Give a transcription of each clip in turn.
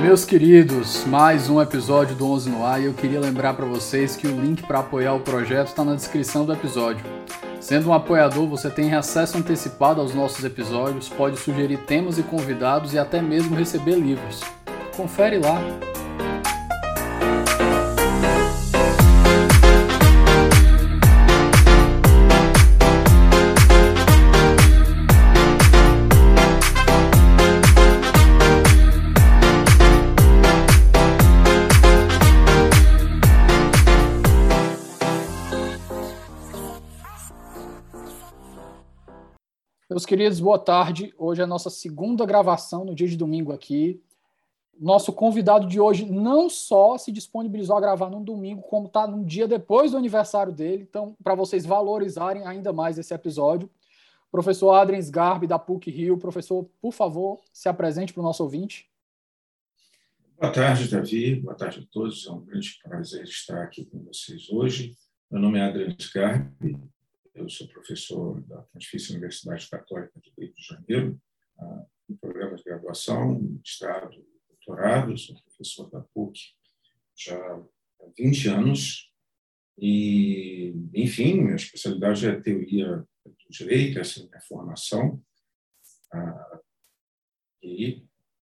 Meus queridos, mais um episódio do 11 no ar e eu queria lembrar para vocês que o link para apoiar o projeto está na descrição do episódio. Sendo um apoiador, você tem acesso antecipado aos nossos episódios, pode sugerir temas e convidados e até mesmo receber livros. Confere lá. Meus queridos, boa tarde. Hoje é a nossa segunda gravação no dia de domingo aqui. Nosso convidado de hoje não só se disponibilizou a gravar num domingo, como está num dia depois do aniversário dele. Então, para vocês valorizarem ainda mais esse episódio, professor Adrens Garbi, da PUC Rio. Professor, por favor, se apresente para o nosso ouvinte. Boa tarde, Davi. Boa tarde a todos. É um grande prazer estar aqui com vocês hoje. Meu nome é Adrens Garbi, eu sou professor da Pontifícia Universidade Católica do Rio de Janeiro, no programa de graduação, mestrado doutorado. Sou professor da PUC já há 20 anos. E, enfim, minha especialidade é teoria do direito, essa é a minha formação. E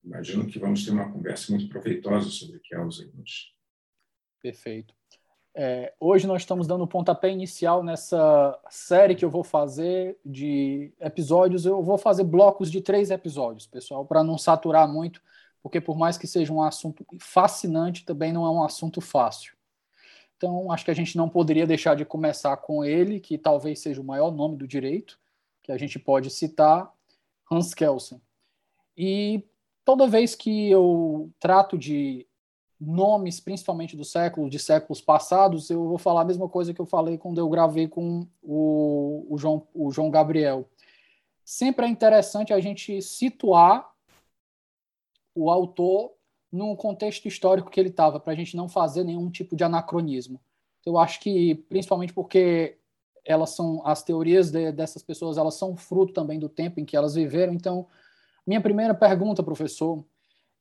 imagino que vamos ter uma conversa muito proveitosa sobre Kelsen hoje. Perfeito. É, hoje nós estamos dando o pontapé inicial nessa série que eu vou fazer de episódios. Eu vou fazer blocos de três episódios, pessoal, para não saturar muito, porque por mais que seja um assunto fascinante, também não é um assunto fácil. Então, acho que a gente não poderia deixar de começar com ele, que talvez seja o maior nome do direito, que a gente pode citar, Hans Kelsen. E toda vez que eu trato de nomes, principalmente do século, de séculos passados, eu vou falar a mesma coisa que eu falei quando eu gravei com o, o, João, o João Gabriel. Sempre é interessante a gente situar o autor no contexto histórico que ele estava, para a gente não fazer nenhum tipo de anacronismo. Eu acho que, principalmente porque elas são as teorias de, dessas pessoas, elas são fruto também do tempo em que elas viveram. Então, minha primeira pergunta, professor,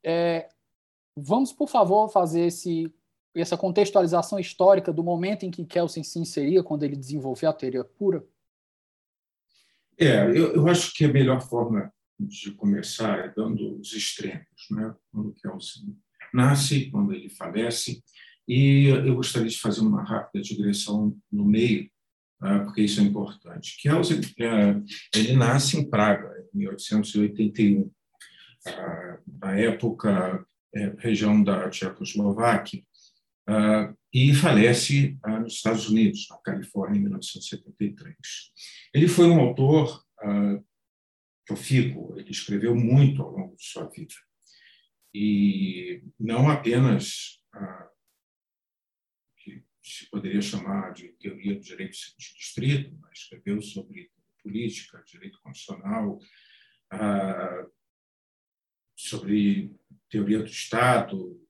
é Vamos, por favor, fazer esse, essa contextualização histórica do momento em que Kelsen se inseria quando ele desenvolveu a teoria pura? É, eu, eu acho que a melhor forma de começar é dando os extremos, né? quando Kelsen nasce, quando ele falece, e eu gostaria de fazer uma rápida digressão no meio, ah, porque isso é importante. Kelsen é, ele nasce em Praga, em 1881. Ah, na época, é, região da Tchecoslováquia, uh, e falece uh, nos Estados Unidos, na Califórnia, em 1973. Ele foi um autor uh, profícuo, ele escreveu muito ao longo de sua vida. E não apenas que se poderia chamar de teoria do direito de distrito, mas escreveu sobre política, direito constitucional, sobre teoria do Estado,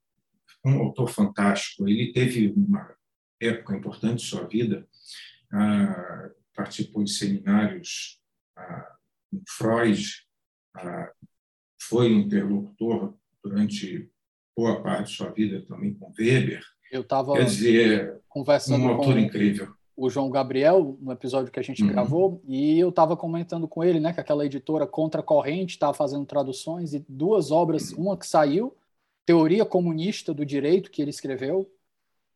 um autor fantástico. Ele teve uma época importante de sua vida, ah, participou de seminários ah, com Freud, ah, foi interlocutor durante boa parte de sua vida também com Weber. Eu estava conversando um autor com incrível. O João Gabriel no episódio que a gente uhum. gravou e eu estava comentando com ele, né, que aquela editora Contra Corrente estava fazendo traduções e duas obras, uhum. uma que saiu Teoria Comunista do Direito, que ele escreveu,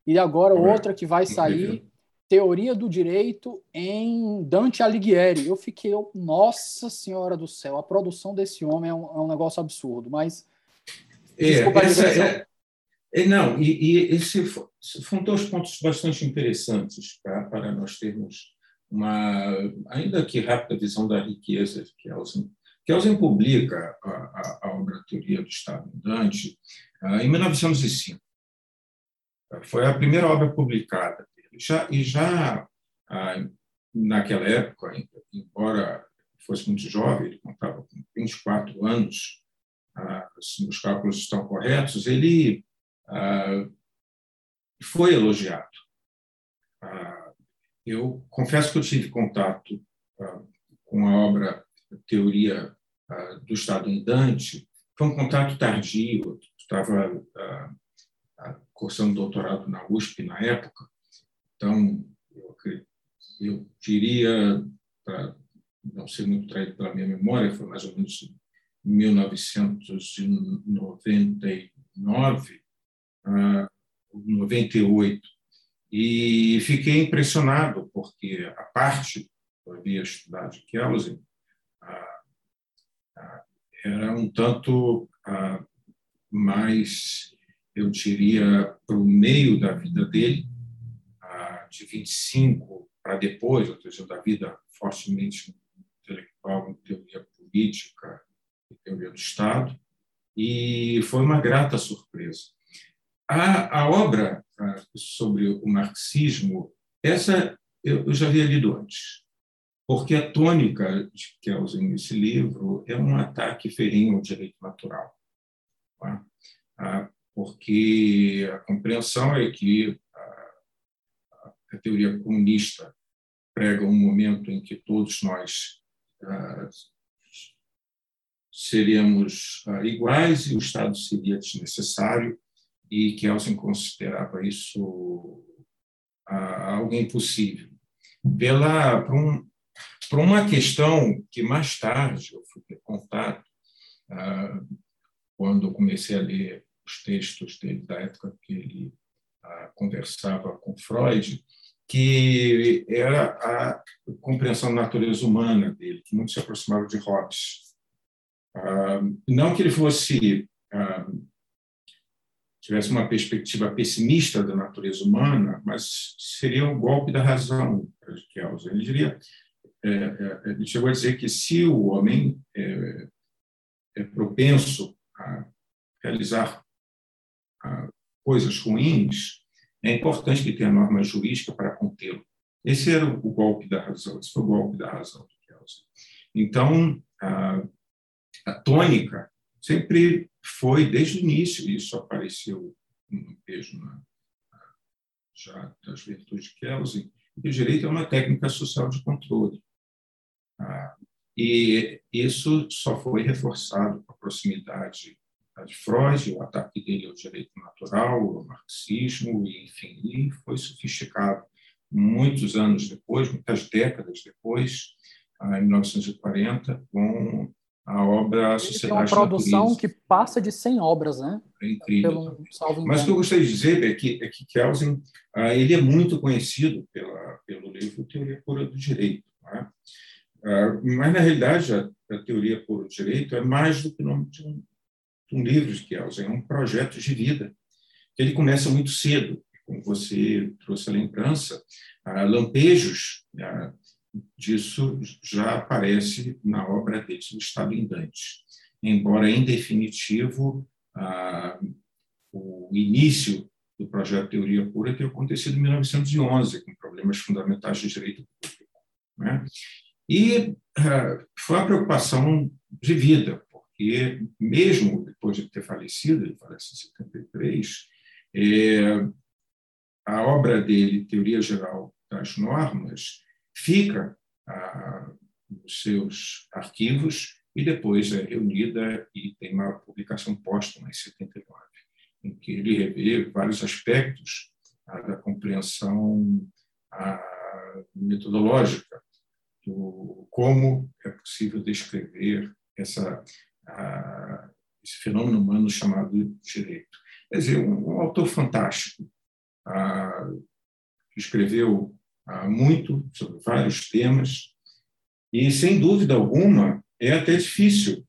e agora outra que vai sair, Teoria do Direito em Dante Alighieri. Eu fiquei, nossa senhora do céu, a produção desse homem é um, é um negócio absurdo, mas... É, essa, é, é, não, e, e esse foram dois pontos bastante interessantes pra, para nós termos uma, ainda que rápida visão da riqueza que Elson Kelsen publica a, a, a obra Teoria do Estado Dante ah, em 1905. Foi a primeira obra publicada dele. Já, e já ah, naquela época, embora fosse muito jovem, ele contava com 24 anos, ah, se os cálculos estão corretos, ele foi elogiado. Eu confesso que eu tive contato com a obra teoria uh, do Estado em Dante. Foi um contato tardio, estava cursando doutorado na USP na época, então eu, eu diria, para não ser muito traído pela minha memória, foi mais ou menos em 1999, 98, e fiquei impressionado, porque a parte que eu havia estudado de Kelsen era um tanto mais, eu diria, para o meio da vida dele, de 25 para depois, ou seja, da vida fortemente intelectual em teoria política e teoria do Estado, e foi uma grata surpresa. A, a obra sobre o marxismo, essa eu, já havia lido antes, porque a tônica de Kelsen nesse livro é um ataque ferrenho ao direito natural. Tá? Porque a compreensão é que a, teoria comunista prega um momento em que todos nós ah, seríamos ah, iguais e o Estado seria desnecessário e Kelsen considerava isso ah, algo impossível. Pela, por, um, por uma questão que mais tarde eu fui ter contato, quando eu comecei a ler os textos dele da época que ele conversava com Freud, que era a compreensão da natureza humana dele, que muito se aproximava de Hobbes. Ah, não que ele fosse ah, tivesse uma perspectiva pessimista da natureza humana, mas seria um golpe da razão para Kelsen. Ele diria, é, é, ele chegou a dizer que se o homem é, é propenso a realizar coisas ruins, é importante que tenha norma jurídica para contê-lo. Esse era o golpe da razão, esse foi o golpe da razão do Kelsen. Então, a, a tônica sempre foi, desde o início, isso apareceu no beijo na, já das virtudes de Kelsen, que o direito é uma técnica social de controle. Ah, e isso só foi reforçado com a proximidade de Freud, o ataque dele ao direito natural, ao marxismo, e, enfim, e foi sofisticado muitos anos depois, muitas décadas depois, em 1940, com a obra Sociedade é uma produção que passa de 100 obras, né? É incrível. Pelo, Mas o que eu gostaria de dizer é que, é que Kelsen ah, ele é muito conhecido pela, pelo livro Teoria Pura do Direito. Né? Ah, mas, na realidade, a, a Teoria Pura do Direito é mais do que o nome de um, um livro de Kelsen, é um projeto de vida. Ele começa muito cedo, como você trouxe a lembrança, lampejos né, disso já aparece na obra dele, Estado em Dante. Embora, em definitivo, o início do projeto Teoria Pura tenha acontecido em 1911, com problemas fundamentais de direito público. Né? E foi uma preocupação de vida, porque mesmo depois de ter falecido, ele falece em 73, é, a obra dele, Teoria Geral das Normas, fica ah, nos seus arquivos e depois é reunida e tem uma publicação póstuma em 79, em que ele revê vários aspectos ah, da compreensão ah, metodológica do como é possível descrever essa a, esse fenômeno humano chamado direito. Quer dizer, um, um autor fantástico, a, que escreveu muito sobre vários temas, e, sem dúvida alguma, é até difícil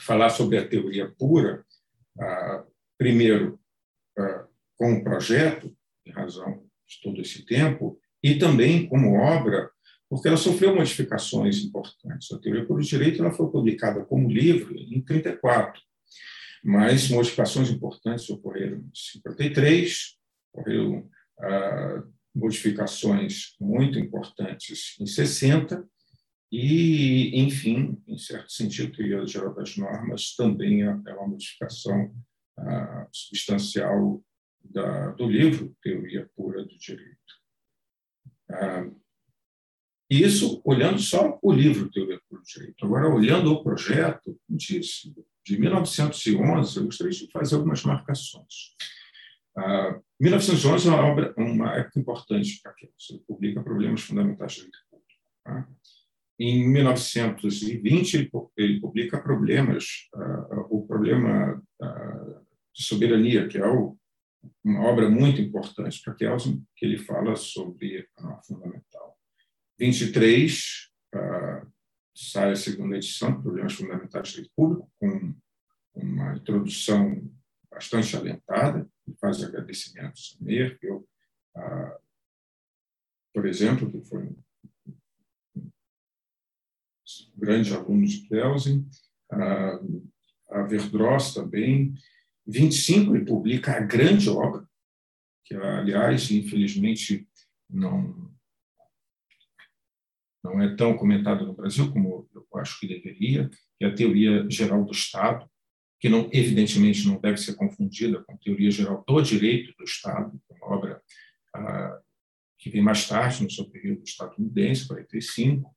falar sobre a teoria pura, primeiro, com o projeto, em razão de todo esse tempo, e também como obra porque ela sofreu modificações importantes. A teoria pelo direito ela foi publicada como livro em 34, mas modificações importantes ocorreram em 53, ocorreram ah, modificações muito importantes em 60 e, enfim, em certo sentido, a teoria geral das normas também é, é uma modificação ah, substancial da, do livro Teoria Pura do Direito. Ah, isso olhando só o livro Teoria do Direito. Agora, olhando o projeto, disse, de 1911, eu gostaria de fazer algumas marcações. Uh, 1911 é uma, obra, uma época importante para que você publica Problemas Fundamentais Direito Público. Tá? Em 1920, ele, ele publica Problemas, uh, o problema uh, de soberania, que é o, uma obra muito importante para Kelsen, que ele fala sobre a fundamental. 23, uh, sai a segunda edição, Problemas Fundamentais do Direito Público, com uma introdução bastante alentada, faz agradecimentos a Merkel, a, por exemplo, que foi um grande aluno de Kelsen, a, a Verdross também. 25 ele publica a grande obra, que, aliás, infelizmente, não não é tão comentada no Brasil como eu acho que deveria, que é a teoria geral do Estado, que não, evidentemente não deve ser confundida com teoria geral do direito do Estado, é uma obra ah, que vem mais tarde, no seu período estadunidense, 45.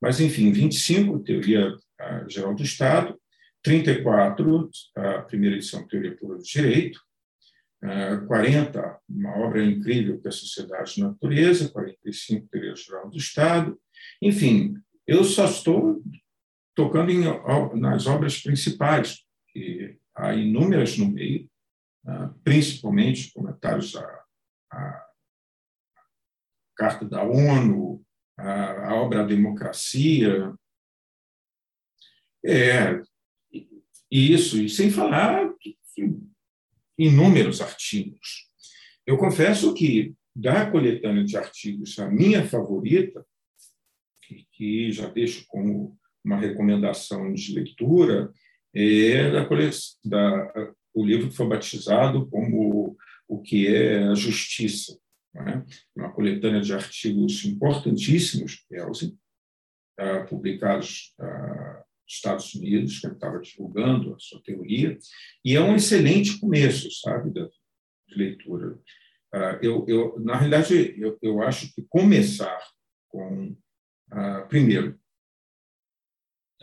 Mas, enfim, 25, teoria ah, geral do Estado, 34, a primeira edição, Teoria Pura do Direito, 40, uma obra incrível que é a Sociedade de Natureza, 45, Teoria Geral do Estado. Enfim, eu só estou tocando em, nas obras principais, que há inúmeras no meio, ah, principalmente comentários à, à Carta da ONU, a, a obra Democracia. É, isso, e sem falar inúmeros artigos. Eu confesso que, da coletânea de artigos, a minha favorita, que já deixo como uma recomendação de leitura, é da, da, o livro que foi batizado como o que é a justiça, é? uma coletânea de artigos importantíssimos, Kelsen, uh, publicados uh, nos Estados Unidos, que ele estava divulgando a sua teoria, e é um excelente começo, sabe, de, de leitura. Uh, eu, eu, na realidade, eu, eu acho que começar com, primeiro,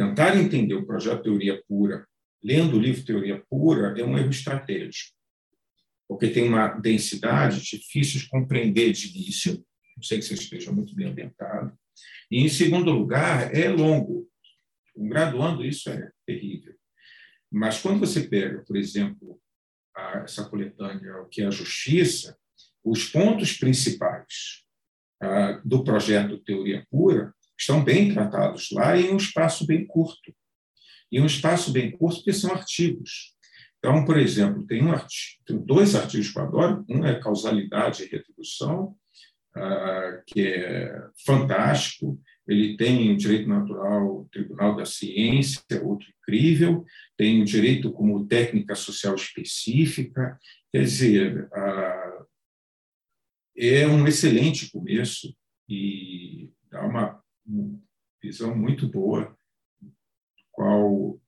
Tentar entender o projeto Teoria Pura, lendo o livro Teoria Pura, é um erro estratégico, porque tem uma densidade difícil de compreender de início, não sei que você esteja muito bem ambientado, e, em segundo lugar, é longo. Um graduando, isso é terrível. Mas quando você pega, por exemplo, a, essa coletânea, o que é a justiça, os pontos principais a, do projeto Teoria Pura estão bem tratados lá em um espaço bem curto. E um espaço bem curto porque são artigos. Então, por exemplo, tem, um artigo, tem dois artigos que eu adoro. Um é Causalidade e Retribuição, uh, que é fantástico. Ele tem o Direito Natural, o Tribunal da Ciência, outro incrível. Tem o Direito como Técnica Social Específica. Quer dizer, uh, é um excelente começo e dá uma visão muito boa qual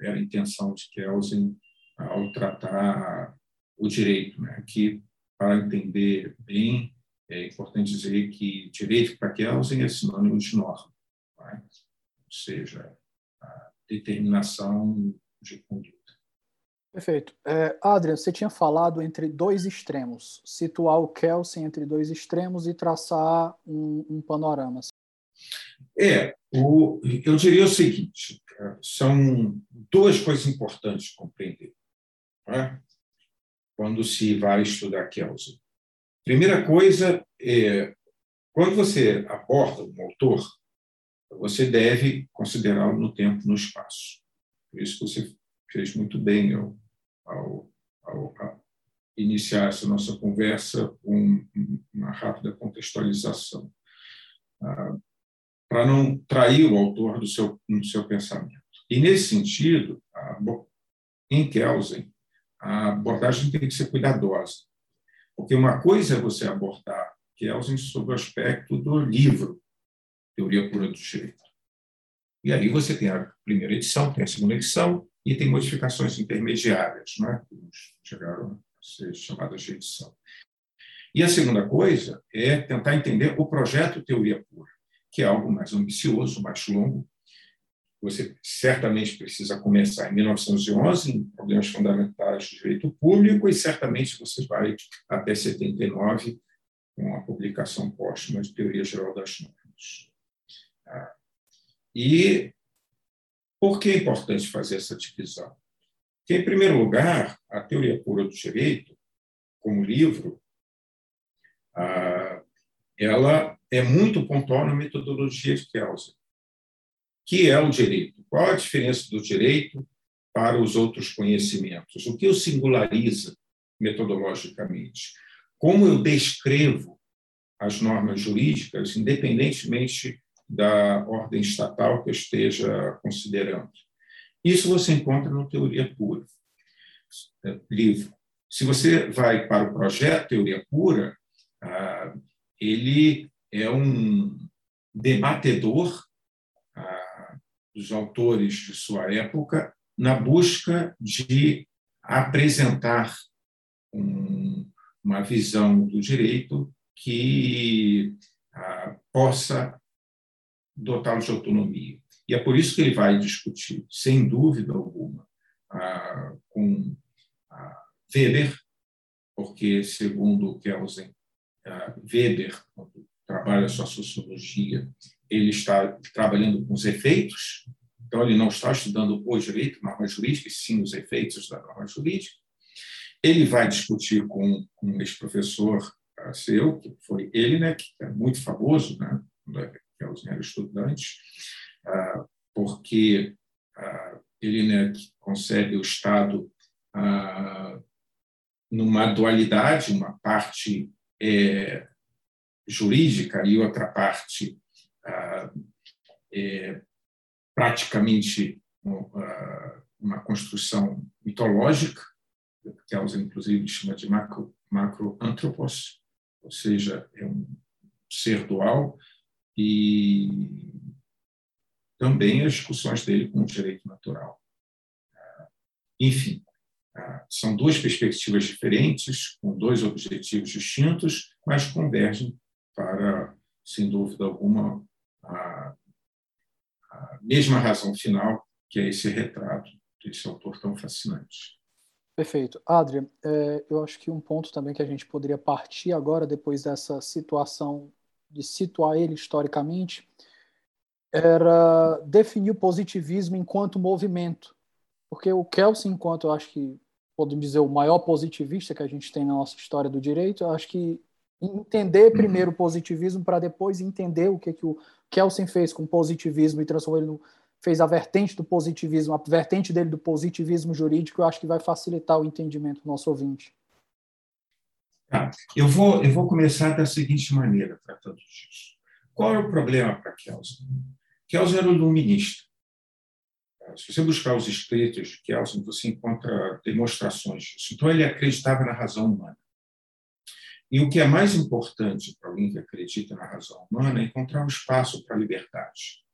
era a intenção de Kelsen ao tratar o direito, né? que para entender bem é importante dizer que direito para Kelsen é sinônimo de norma, né? ou seja, a determinação de conduta. Perfeito. É, Adrian, você tinha falado entre dois extremos, situar o Kelsen entre dois extremos e traçar um, um panorama. É, o, eu diria o seguinte: são duas coisas importantes de compreender é? quando se vai estudar Kelsen. Primeira coisa é quando você aborda um autor, você deve considerá-lo no tempo no espaço. Por isso que você fez muito bem ao, ao, ao, iniciar essa nossa conversa com uma rápida contextualização. Para não trair o autor do seu, do seu pensamento. E, nesse sentido, a, em Kelsen, a abordagem tem que ser cuidadosa, porque uma coisa é você abordar Kelsen sob o aspecto do livro, Teoria Pura do Direito. E aí você tem a primeira edição, tem a segunda edição, e tem modificações intermediárias, não é? que chegaram a ser chamadas de edição. E a segunda coisa é tentar entender o projeto Teoria Pura que é algo mais ambicioso, mais longo, você certamente precisa começar em 1911, em problemas fundamentais de direito público, e certamente você vai até 79, com a publicação póstuma de Teoria Geral das Normas. Tá? E por que é importante fazer essa divisão? Porque, em primeiro lugar, a Teoria Pura do Direito, como livro, ela é muito pontual na metodologia de Kelsen que é o direito? Qual a diferença do direito para os outros conhecimentos? O que o singulariza metodologicamente? Como eu descrevo as normas jurídicas, independentemente da ordem estatal que eu esteja considerando? Isso você encontra no Teoria Pura, é, livro. Se você vai para o projeto Teoria Pura, ah, ele é um debatedor dos autores de sua época na busca de apresentar um, uma visão do direito que ah, possa dotá-lo de autonomia. E é por isso que ele vai discutir, sem dúvida alguma, ah, com ah, Weber, porque, segundo Kelsen, ah, Weber, quando trabalha sua sociologia, ele está trabalhando com os efeitos, então ele não está estudando o direito, norma jurídica, sim os efeitos da norma jurídica. Ele vai discutir com, um ex-professor uh, seu, que foi ele, né, que é muito famoso, né, que é os estudantes, uh, porque uh, ele né, concebe o Estado numa dualidade, uma parte é, jurídica e outra parte é, praticamente uma construção mitológica, que Elza, inclusive, chama de macro, macroantropos, ou seja, é um ser dual, e também as discussões dele com o direito natural. Enfim, são duas perspectivas diferentes, com dois objetivos distintos, mas convergem para, sem dúvida alguma, a, a mesma razão final, que é esse retrato desse autor tão fascinante. Perfeito. Adria, é, eu acho que um ponto também que a gente poderia partir agora, depois dessa situação de situar ele historicamente, era definir o positivismo enquanto movimento. Porque o Kelsen, enquanto eu acho que podemos dizer o maior positivista que a gente tem na nossa história do direito, eu acho que entender primeiro o positivismo para depois entender o que, que o Kelsen fez com positivismo e transformou ele no, fez a vertente do positivismo, a vertente dele do positivismo jurídico, eu acho que vai facilitar o entendimento do nosso ouvinte. Tá. Eu, vou, eu vou começar da seguinte maneira, tratando disso. Qual é o problema para Kelsen? Kelsen era um iluminista. Se você buscar os escritos de Kelsen, você encontra demonstrações disso. Então, ele acreditava na razão humana. E o que é mais importante para alguém que acredita na razão humana é encontrar um espaço para a liberdade.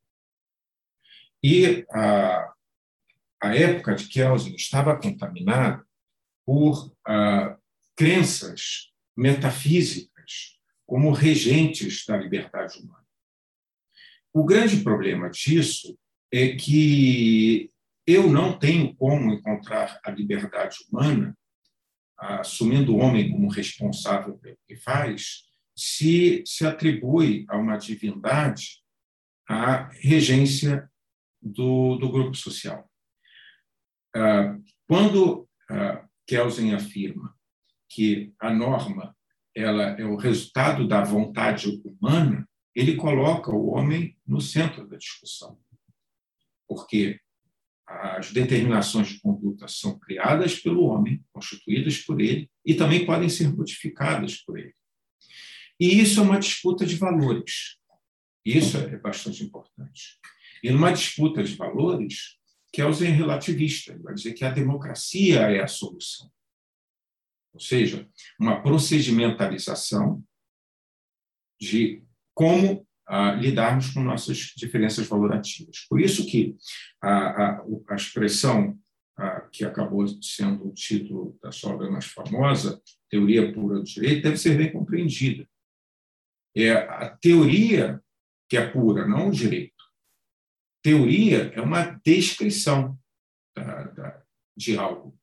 E a, a época de Kelsen estava contaminada por crenças metafísicas como regentes da liberdade humana. O grande problema disso é que eu não tenho como encontrar a liberdade humana assumindo o homem como responsável pelo que faz, se, se atribui a uma divindade a regência do, do grupo social. Ah, quando ah, Kelsen afirma que a norma ela é o resultado da vontade humana, ele coloca o homem no centro da discussão. Porque as determinações de conduta são criadas pelo homem, constituídas por ele, e também podem ser modificadas por ele. E isso é uma disputa de valores. Isso é bastante importante. E numa disputa de valores, Kelsen é relativista, ele vai dizer que a democracia é a solução. Ou seja, uma procedimentalização de como a lidarmos com nossas diferenças valorativas. Por isso que a, a, a expressão a, que acabou sendo o título da sua obra mais famosa, Teoria Pura do Direito, deve ser bem compreendida. É a teoria que é pura, não o direito. teoria é uma descrição da, da, de algo.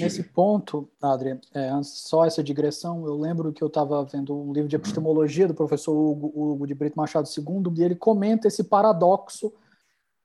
Nesse ponto, Adri, é, só essa digressão, eu lembro que eu estava vendo um livro de uhum. epistemologia do professor Hugo, Hugo, de Brito Machado II, e ele comenta esse paradoxo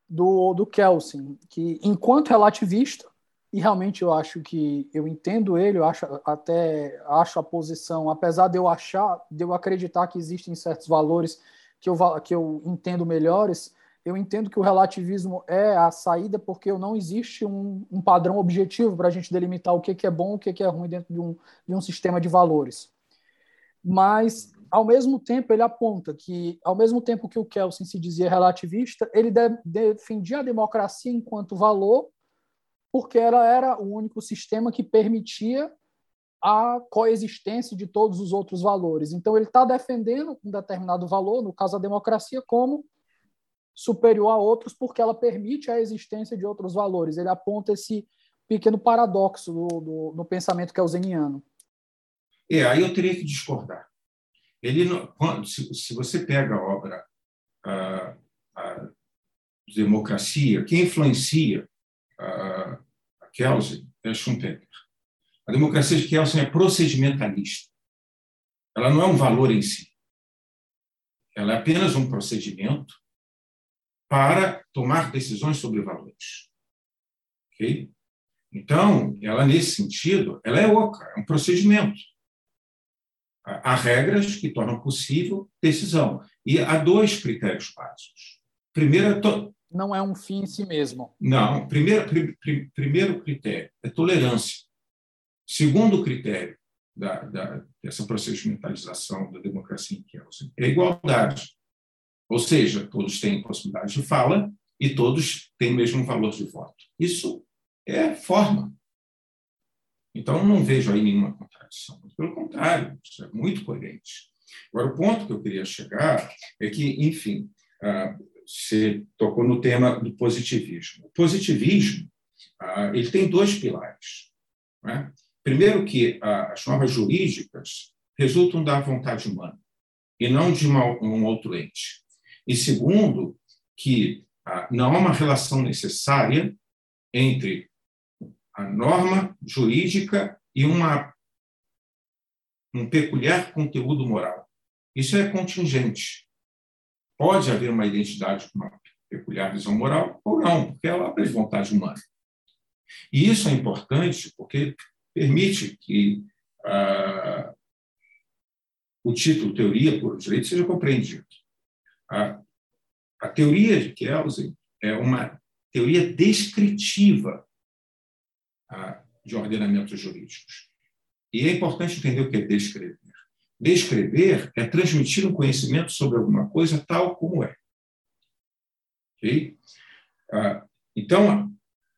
do, do Kelsen, que enquanto relativista, e realmente eu acho que eu entendo ele, eu acho até acho a posição, apesar de eu achar, de eu acreditar que existem certos valores que eu, que eu entendo melhores, eu entendo que o relativismo é a saída porque não existe um, um padrão objetivo para a gente delimitar o que, que é bom o que, que é ruim dentro de um, de um sistema de valores. Mas, ao mesmo tempo, ele aponta que, ao mesmo tempo que o Kelsen se dizia relativista, ele de, defendia a democracia enquanto valor, porque ela era o único sistema que permitia a coexistência de todos os outros valores. Então, ele está defendendo um determinado valor, no caso a democracia, como superior a outros porque ela permite a existência de outros valores. Ele aponta esse pequeno paradoxo do, do, no pensamento kelseniano. É, aí eu teria que discordar. Ele, se, se você pega a obra a, a Democracia, quem influencia a, a Kelsen é Schumpeter. A democracia de Kelsen é procedimentalista. Ela não é um valor em si. Ela é apenas um procedimento para tomar decisões sobre valores. Ok? Então, ela, nesse sentido, ela é oca, é um procedimento. Há regras que tornam possível decisão. E há dois critérios básicos. Primeiro, to... não é um fim em si mesmo. Não. Primeiro, pr primeiro critério é tolerância. Segundo critério da, da, dessa procedimentalização da democracia em Kelsen é igualdade. Ou seja, todos têm possibilidade de fala e todos têm o mesmo valor de voto. Isso é forma. Então, não vejo aí nenhuma contradição. Pelo contrário, isso é muito coerente. Agora, o ponto que eu queria chegar é que, enfim, ah, você tocou no tema do positivismo. O positivismo ah, ele tem dois pilares. É? Primeiro, que as normas jurídicas resultam da vontade humana e não de um outro ente. E segundo, que ah, não há uma relação necessária entre a norma jurídica e uma, um peculiar conteúdo moral. Isso é contingente. Pode haver uma identidade com uma peculiar visão moral ou não, porque ela abre vontade humana. E isso é importante porque permite que ah, o título Teoria por Direito seja compreendido. A, a teoria de Kelsen é uma teoria descritiva a, de ordenamentos jurídicos. E é importante entender o que é descrever. Descrever é transmitir um conhecimento sobre alguma coisa tal como é. Okay? Então,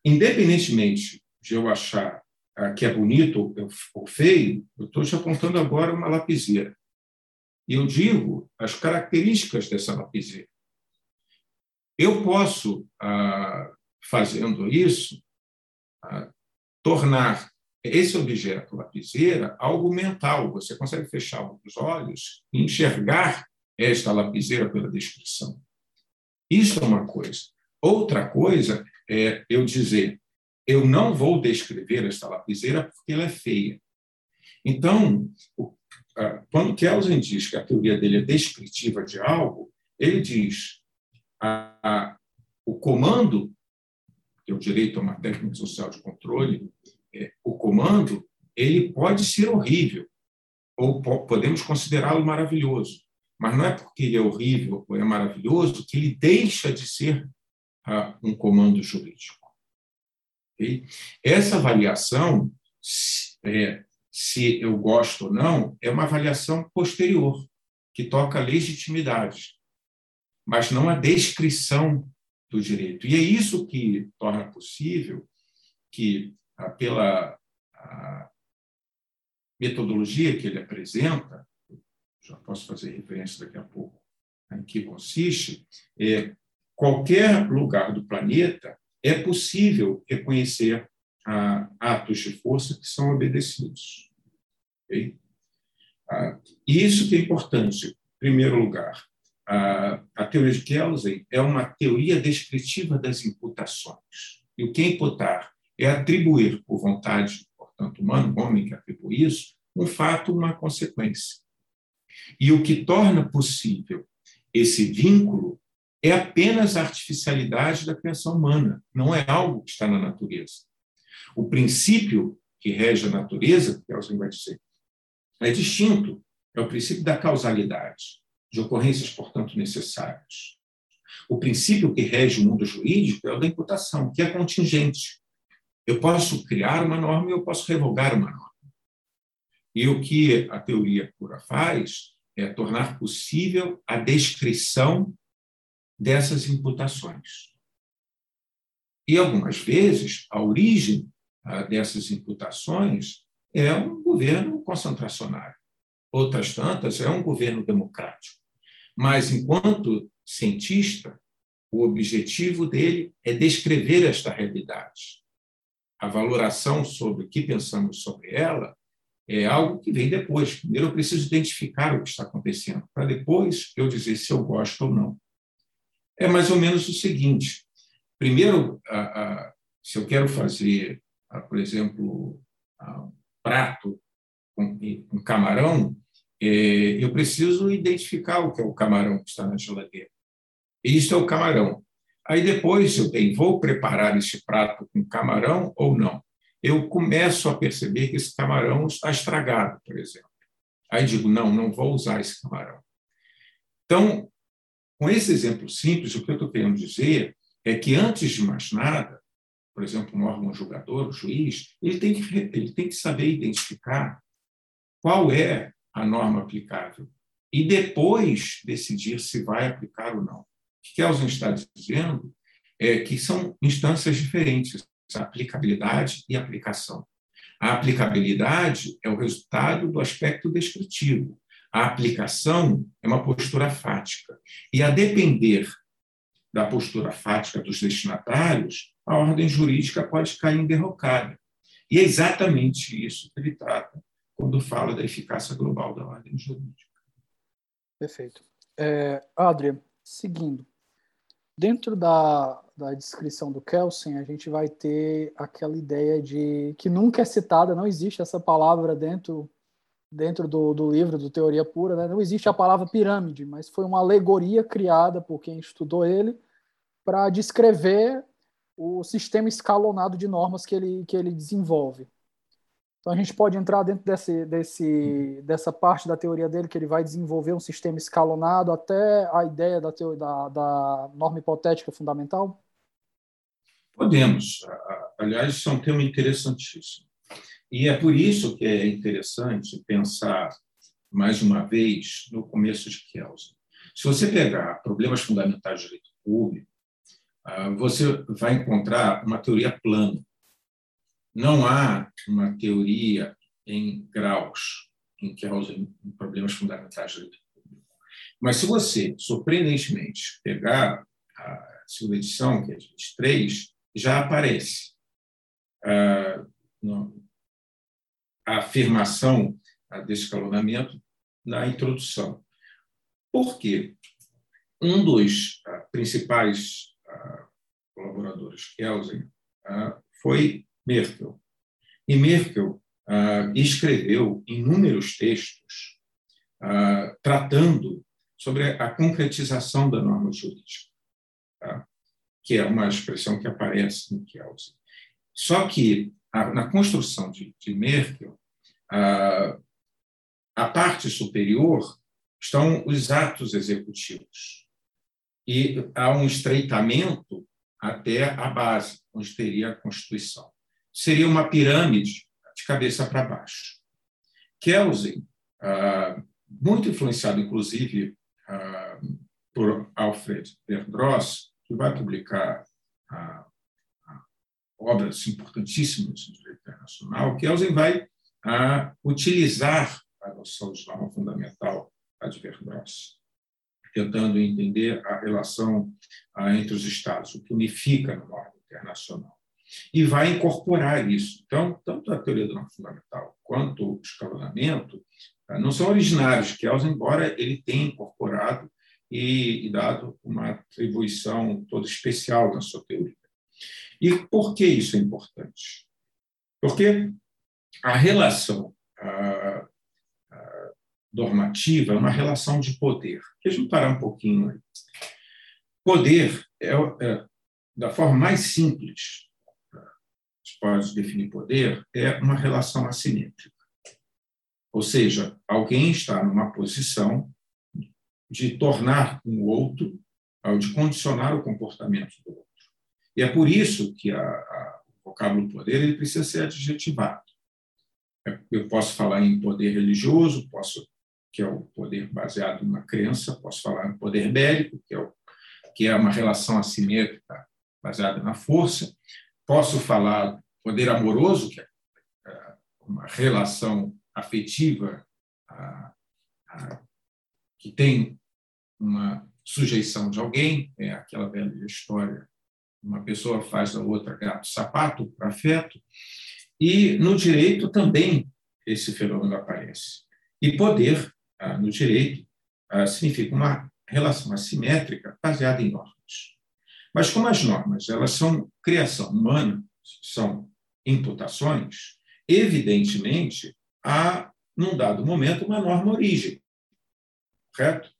independentemente de eu achar que é bonito ou feio, eu estou te apontando agora uma lapiseira. Eu digo as características dessa lapiseira. Eu posso, ah, fazendo isso, ah, tornar esse objeto lapiseira algo mental. Você consegue fechar os olhos e enxergar esta lapiseira pela descrição. Isso é uma coisa. Outra coisa é eu dizer, eu não vou descrever esta lapiseira porque ela é feia. Então, ah, quando Kelsen diz que a teoria dele é descritiva de algo, ele diz a, a, o comando, que é o direito a uma técnica social de controle, é, o comando ele pode ser horrível, ou podemos considerá-lo maravilhoso, mas não é porque ele é horrível ou é maravilhoso que ele deixa de ser ah, um comando jurídico. Okay? Essa avaliação é, se eu gosto ou não, é uma avaliação posterior, que toca a legitimidade, mas não a descrição do direito. E é isso que torna possível que, ah, pela metodologia que ele apresenta, já posso fazer referência daqui a pouco em que consiste, é, qualquer lugar do planeta é possível reconhecer ah, atos de força que são obedecidos. Okay? Ah, isso que é importante, em primeiro lugar. a, a teoria de Kelsen é uma teoria descritiva das imputações. E o que é imputar é atribuir, por vontade, portanto, humano, homem que atribui isso, um fato, uma consequência. E o que torna possível esse vínculo é apenas a artificialidade da criação humana, não é algo que está na natureza. O princípio que rege a natureza, Kelsen vai dizer, é distinto, é o princípio da causalidade, de ocorrências, portanto, necessárias. O princípio que rege o mundo jurídico é o da imputação, que é contingente. Eu posso criar uma norma e eu posso revogar uma norma. E o que a teoria pura faz é tornar possível a descrição dessas imputações. E algumas vezes a origem ah, dessas imputações é um governo concentracionário. Outras tantas é um governo democrático. Mas, enquanto cientista, o objetivo dele é descrever esta realidade. A valoração sobre o que pensamos sobre ela é algo que vem depois. Primeiro, eu preciso identificar o que está acontecendo, para depois eu dizer se eu gosto ou não. É mais ou menos o seguinte: primeiro, se eu quero fazer, por exemplo, um prato com camarão, é, eu preciso identificar o que é o camarão que está na geladeira. Isto é o camarão. Aí depois eu tenho, vou preparar este prato com camarão ou não? Eu começo a perceber que esse camarão está estragado, por exemplo. Aí digo, não, não vou usar esse camarão. Então, com esse exemplo simples, o que eu estou querendo dizer é que, antes de mais nada, por exemplo, um órgão julgador, o juiz, ele tem que, ele tem que saber identificar qual é a norma aplicável e depois decidir se vai aplicar ou não. O que Kelsen está dizendo é que são instâncias diferentes, aplicabilidade e aplicação. A aplicabilidade é o resultado do aspecto descritivo. A aplicação é uma postura fática. E a depender da postura fática dos destinatários, a ordem jurídica pode cair derrocada. E é exatamente isso que ele trata quando fala da eficácia global da ordem jurídica. Perfeito. É, Adria, seguindo, dentro da, da descrição do Kelsen, a gente vai ter aquela ideia de que nunca é citada, não existe essa palavra dentro dentro do, do livro do Teoria Pura, né? não existe a palavra pirâmide, mas foi uma alegoria criada por quem estudou ele para descrever o sistema escalonado de normas que ele, que ele desenvolve. Então a gente pode entrar dentro desse, desse, dessa parte da teoria dele, que ele vai desenvolver um sistema escalonado até a ideia da, teoria, da, da norma hipotética fundamental? Podemos. Aliás, isso é um tema interessantíssimo. E é por isso que é interessante pensar, mais uma vez, no começo de Kelsen. Se você pegar problemas fundamentais de direito público, ah, você vai encontrar uma teoria plana não há uma teoria em graus em que em problemas fundamentais do direito público. Mas se você, surpreendentemente, pegar a segunda edição, que é de 23, já aparece a, a afirmação desse escalonamento na introdução. Por quê? Um dos principais colaboradores, Kelsen, foi Merkel. E Merkel ah, escreveu inúmeros textos ah, tratando sobre a concretização da norma jurídica, tá? que é uma expressão que aparece no Kelsen. Só que a, na construção de, de Merkel, a, a parte superior estão os atos executivos e há um estreitamento até a base, onde teria a Constituição seria uma pirâmide de cabeça para baixo. Kelsen, ah, muito influenciado, inclusive, ah, por Alfred Verdross, que vai publicar ah, obras importantíssimas no direito internacional, Kelsen vai utilizar a noção de norma fundamental de Verdross, tentando entender a relação entre os Estados, o que unifica na norma internacional e vai incorporar isso. Então, tanto a teoria do norma fundamental quanto o escalonamento ah, não são originários de Kelsen, embora ele tenha incorporado e, dado uma atribuição toda especial na sua teoria. E por que isso é importante? Porque a relação normativa é uma relação de poder. Deixa eu parar um pouquinho aí. Poder é, é da forma mais simples, se pode definir poder, é uma relação assimétrica. Ou seja, alguém está numa posição de tornar um outro, de condicionar o comportamento do outro. E é por isso que a, a, o vocábulo poder ele precisa ser adjetivado. É, eu posso falar em poder religioso, posso que é o poder baseado numa crença, posso falar em poder bélico, que é, o, que é uma relação assimétrica baseada na força, posso falar poder amoroso, que é, é uma relação afetiva que tem uma sujeição de alguém, é aquela velha história, uma pessoa faz da outra gato sapato, para afeto, e no direito também esse fenômeno aparece. E poder, ah, no direito, ah, significa uma relação assimétrica baseada em normas. Mas como as normas elas são criação humana, são imputações, evidentemente há, num dado momento, uma norma origem. Correto?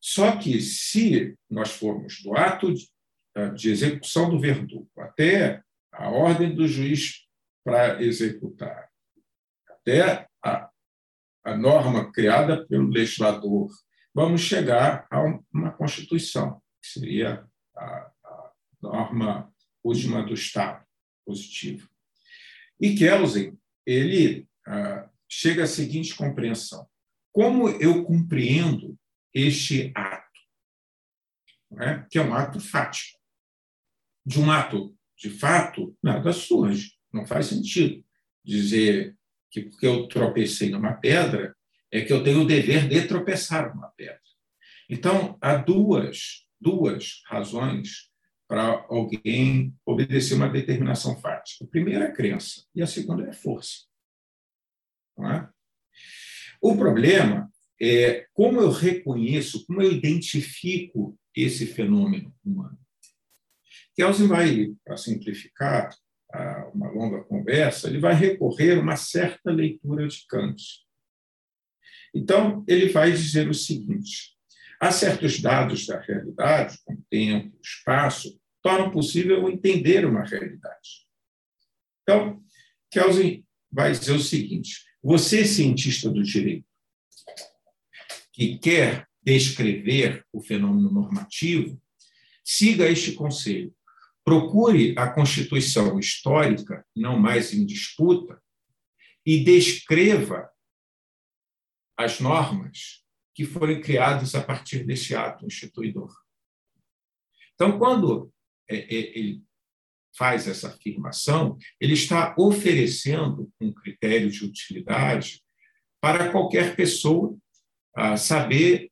Só que, se nós formos do ato de, eh, de execução do verdugo até a ordem do juiz para executar, até a, a norma criada pelo legislador, vamos chegar a uma Constituição, que seria a, a norma última do Estado, positiva. E Kelsen, ele ah, chega à seguinte compreensão: como eu compreendo este ato, é? que é um ato fático. De um ato de fato, nada surge, não faz sentido dizer que porque eu tropecei numa pedra é que eu tenho o dever de tropeçar numa pedra. Então, há duas, duas razões para alguém obedecer uma determinação fática. A primeira é a crença e a segunda é a força. É? O problema é como eu reconheço, como eu identifico esse fenômeno humano. Kelsen vai, para simplificar uma longa conversa, ele vai recorrer a uma certa leitura de Kant. Então, ele vai dizer o seguinte: há certos dados da realidade, como tempo, espaço, tornam possível entender uma realidade. Então, Kelsen vai dizer o seguinte: você, cientista do direito, que quer descrever o fenômeno normativo, siga este conselho. Procure a Constituição histórica, não mais em disputa, e descreva as normas que foram criadas a partir desse ato instituidor. Então, quando é, é, ele faz essa afirmação, ele está oferecendo um critério de utilidade para qualquer pessoa saber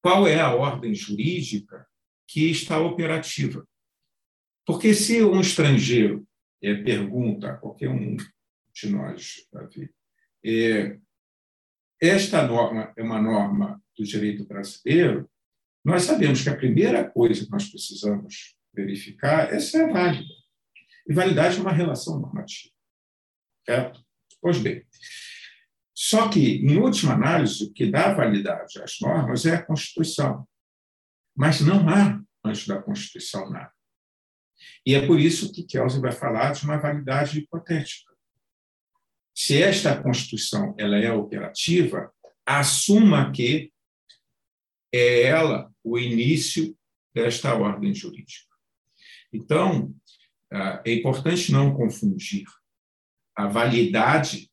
qual é a ordem jurídica que está operativa. Porque se um estrangeiro é, pergunta a qualquer um de nós, Davi, esta norma é uma norma do direito brasileiro, nós sabemos que a primeira coisa que nós precisamos verificar é se é válida. E validade é uma relação normativa. Certo? Pois bem, só que, em última análise, o que dá validade às normas é a Constituição. Mas não há, antes da Constituição, nada. E é por isso que Kelsen vai falar de uma validade hipotética. Se esta Constituição ela é operativa, assuma que é ela o início desta ordem jurídica. Então, ah, é importante não confundir a validade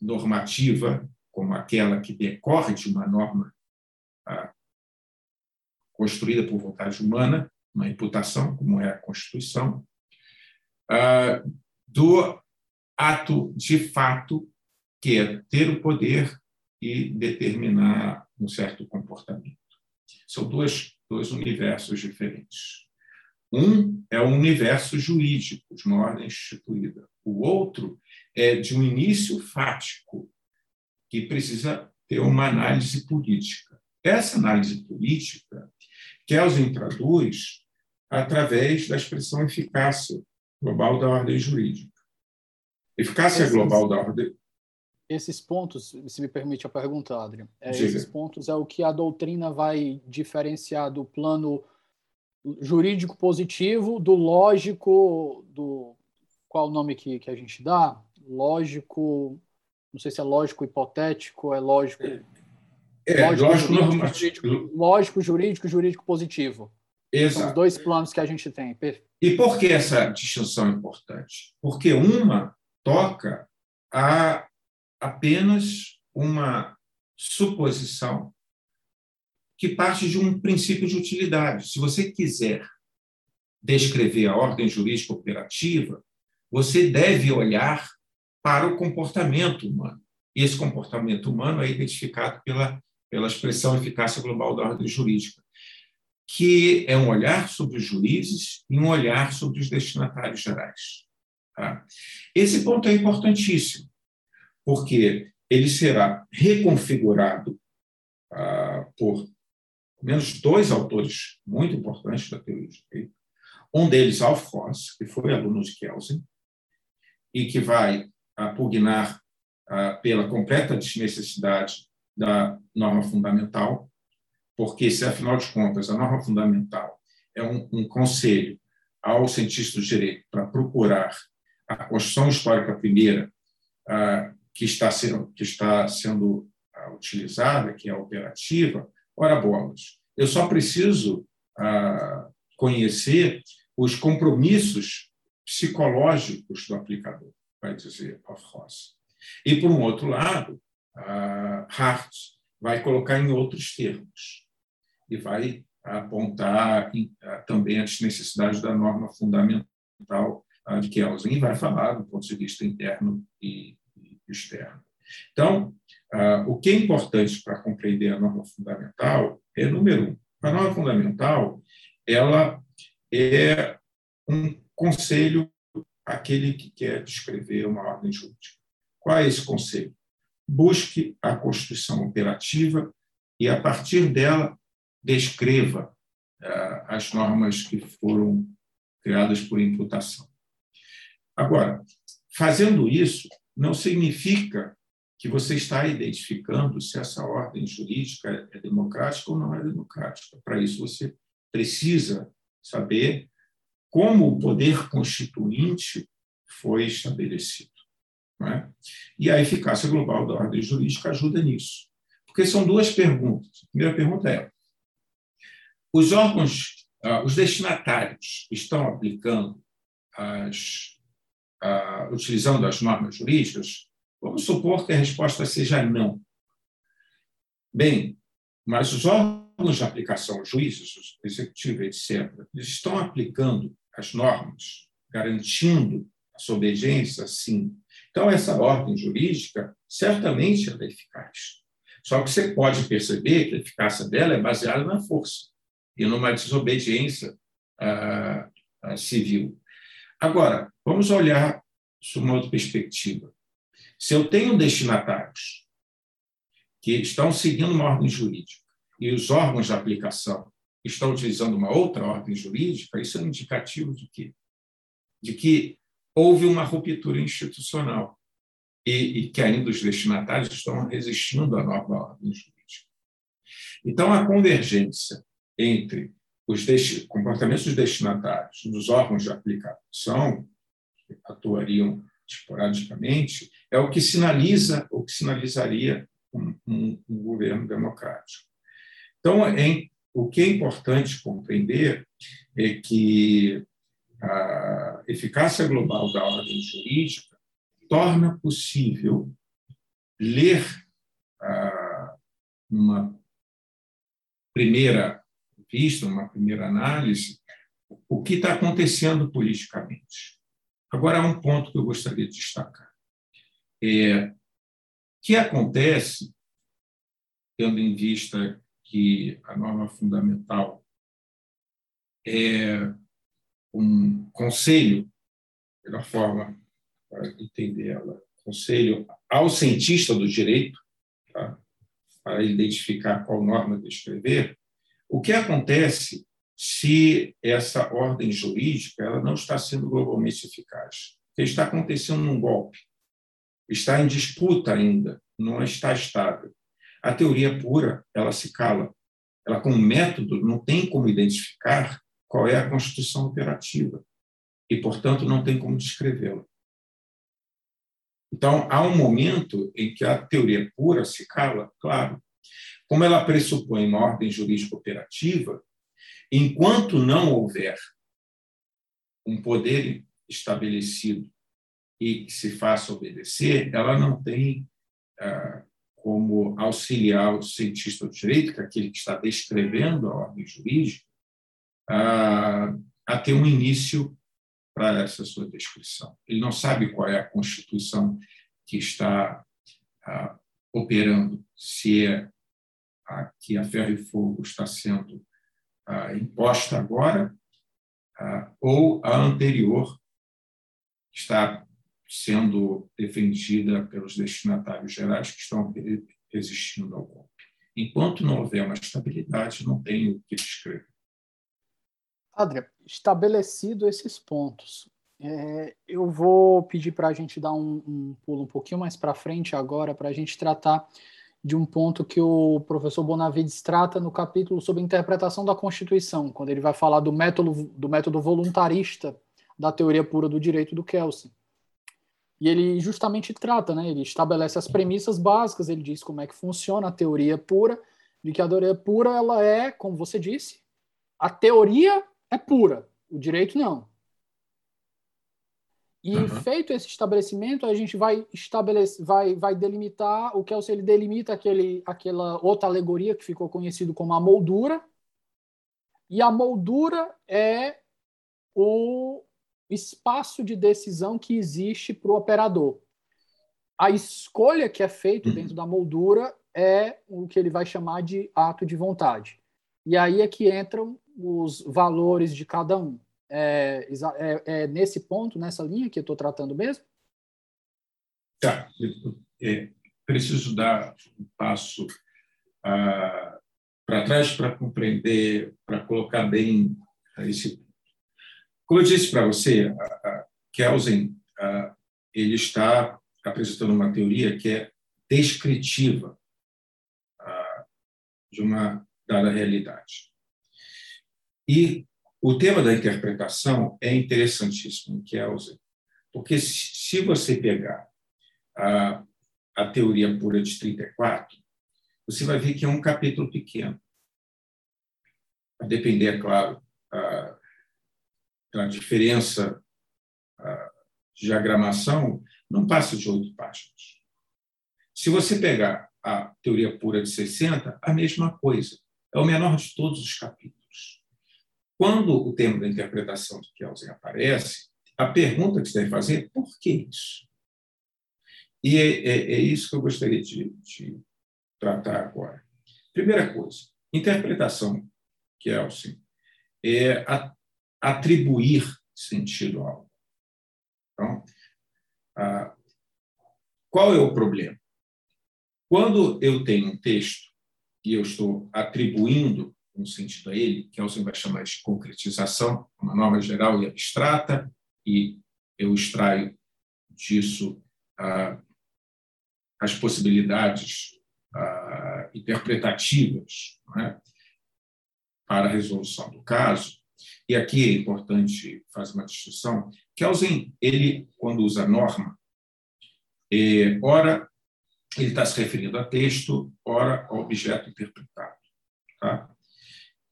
normativa, como aquela que decorre de uma norma ah, construída por vontade humana, uma imputação, como é a Constituição, ah, do ato de fato, que é ter o poder e determinar um certo comportamento. São dois, dois universos diferentes. Um é o universo jurídico, de uma ordem instituída. O outro é de um início fático, que precisa ter uma análise política. Essa análise política, Kelsen traduz através da expressão eficácia global da ordem jurídica. Eficácia esses, global da ordem. Esses pontos, se me permite a pergunta, Adrian, é, esses pontos é o que a doutrina vai diferenciar do plano jurídico positivo do lógico do qual o nome que, que a gente dá? Lógico, não sei se é lógico hipotético, é lógico. É, lógico, lógico, jurídico, jurídico, lógico jurídico, jurídico positivo. Exato. São os dois planos que a gente tem. E por que essa distinção é importante? Porque uma toca a apenas uma suposição que parte de um princípio de utilidade. Se você quiser descrever a ordem jurídica operativa, você deve olhar para o comportamento humano. E esse comportamento humano é identificado pela, pela expressão eficácia global da ordem jurídica, que é um olhar sobre os juízes e um olhar sobre os destinatários gerais. Tá? Esse ponto é importantíssimo, porque ele será reconfigurado ah, por menos dois autores muito importantes da teoria direito. Um deles, Alf Ross, que foi aluno de Kelsen, e que vai pugnar pela completa desnecessidade da norma fundamental, porque se, afinal de contas, a norma fundamental é um, um conselho ao cientista do direito para procurar a Constituição Histórica Primeira, que está sendo, que está sendo utilizada, que é operativa, Ora, bolas, eu só preciso ah, conhecer os compromissos psicológicos do aplicador, vai dizer Ross. E, por um outro lado, ah, Hart vai colocar em outros termos e vai apontar ah, também as necessidades da norma fundamental ah, de Kelsen e vai falar do ponto de vista interno e, externo. Então, ah, o que é importante para compreender a norma fundamental é, número um, a norma fundamental ela é um conselho aquele que quer descrever uma ordem jurídica. Qual é esse conselho? Busque a Constituição operativa e, a partir dela, descreva ah, as normas que foram criadas por imputação. Agora, fazendo isso, não significa que você está identificando se essa ordem jurídica é democrática ou não é democrática. Para isso, você precisa saber como o poder constituinte foi estabelecido. É? E a eficácia global da ordem jurídica ajuda nisso. Porque são duas perguntas. A primeira pergunta é: os órgãos, ah, os destinatários estão aplicando as, ah, utilizando as normas jurídicas Vamos supor que a resposta seja não. Bem, mas os órgãos de aplicação, juízes, executivo, etc., eles estão aplicando as normas, garantindo a sua obediência, sim. Então, essa ordem jurídica certamente é eficaz. Só que você pode perceber que a eficácia dela é baseada na força e numa desobediência ah, ah, civil. Agora, vamos olhar sob uma outra perspectiva. Se eu tenho destinatários que estão seguindo uma ordem jurídica e os órgãos de aplicação estão utilizando uma outra ordem jurídica, isso é um indicativo de quê? De que houve uma ruptura institucional e, e que ainda os destinatários estão resistindo à nova ordem jurídica. Então, a convergência entre os comportamentos dos destinatários dos órgãos de aplicação, atuariam esporadicamente, é o que sinaliza, o que sinalizaria um, um, um governo democrático. Então, é, o que é importante compreender é que a eficácia global da ordem jurídica torna possível ler ah, uma primeira vista, uma primeira análise, o que está acontecendo politicamente. Agora, há um ponto que eu gostaria de destacar. É, que acontece, tendo em vista que a norma fundamental é um conselho, pela forma para entender ela, conselho ao cientista do direito, tá? para identificar qual norma descrever, o que acontece se essa ordem jurídica ela não está sendo globalmente eficaz? Porque está acontecendo um golpe, está em disputa ainda, não está estável. A teoria pura, ela se cala. Ela, como método, não tem como identificar qual é a constituição operativa e, portanto, não tem como descrevê-la. Então, há um momento em que a teoria pura se cala, claro. Como ela pressupõe uma ordem jurídica operativa, enquanto não houver um poder estabelecido e que se faça obedecer, ela não tem ah, como auxiliar o cientista do direito, que é aquele que está descrevendo a ordem jurídica, a, a ter um início para essa sua descrição. Ele não sabe qual é a Constituição que está a, operando, se é a que a ferro e fogo está sendo a, imposta agora ou a anterior está sendo defendida pelos destinatários gerais que estão resistindo ao golpe. Enquanto não houver uma estabilidade, não tem o que descrever. Adria, estabelecido esses pontos, é, eu vou pedir para a gente dar um, um, pulo um pouquinho mais para frente agora, para a gente tratar de um ponto que o professor Bonavides trata no capítulo sobre interpretação da Constituição, quando ele vai falar do método, do método voluntarista da teoria pura do direito do Kelsen. E ele justamente trata, né? Ele estabelece as premissas básicas, ele diz como é que funciona a teoria pura, de que a teoria pura ela é, como você disse, a teoria é pura, o direito não. E uhum. feito esse estabelecimento, a gente vai estabelecer, vai, vai delimitar o que é se ele delimita aquele, aquela outra alegoria que ficou conhecido como a moldura. E a moldura é o espaço de decisão que existe para o operador. A escolha que é feita uhum. dentro da moldura é o que ele vai chamar de ato de vontade. E aí é que entram os valores de cada um. É, é, é nesse ponto, nessa linha que eu estou tratando mesmo? Tá. É, preciso dar um passo ah, para trás para compreender, para colocar bem esse como eu disse para você, a, Kelsen ele está apresentando uma teoria que é descritiva de uma dada realidade. E o tema da interpretação é interessantíssimo em Kelsen, porque se você pegar a, a teoria pura de 34, você vai ver que é um capítulo pequeno. A depender, é claro, a diferença de diagramação não passa de oito páginas. Se você pegar a teoria pura de 60, a mesma coisa. É o menor de todos os capítulos. Quando o tema da interpretação de Kelsen aparece, a pergunta que você deve fazer é por que isso? E é, é, é isso que eu gostaria de, de, tratar agora. Primeira coisa, interpretação Kelsen é a atribuir sentido a algo. Então, ah, qual é o problema? Quando eu tenho um texto e eu estou atribuindo um sentido a ele, que Elson vai chamar de concretização, uma norma geral e abstrata, e eu extraio disso ah, as possibilidades ah, interpretativas é? para a resolução do caso, e aqui é importante fazer uma distinção. Kelsen, ele, quando usa norma, é, ora ele está se referindo a texto, ora ao objeto interpretado.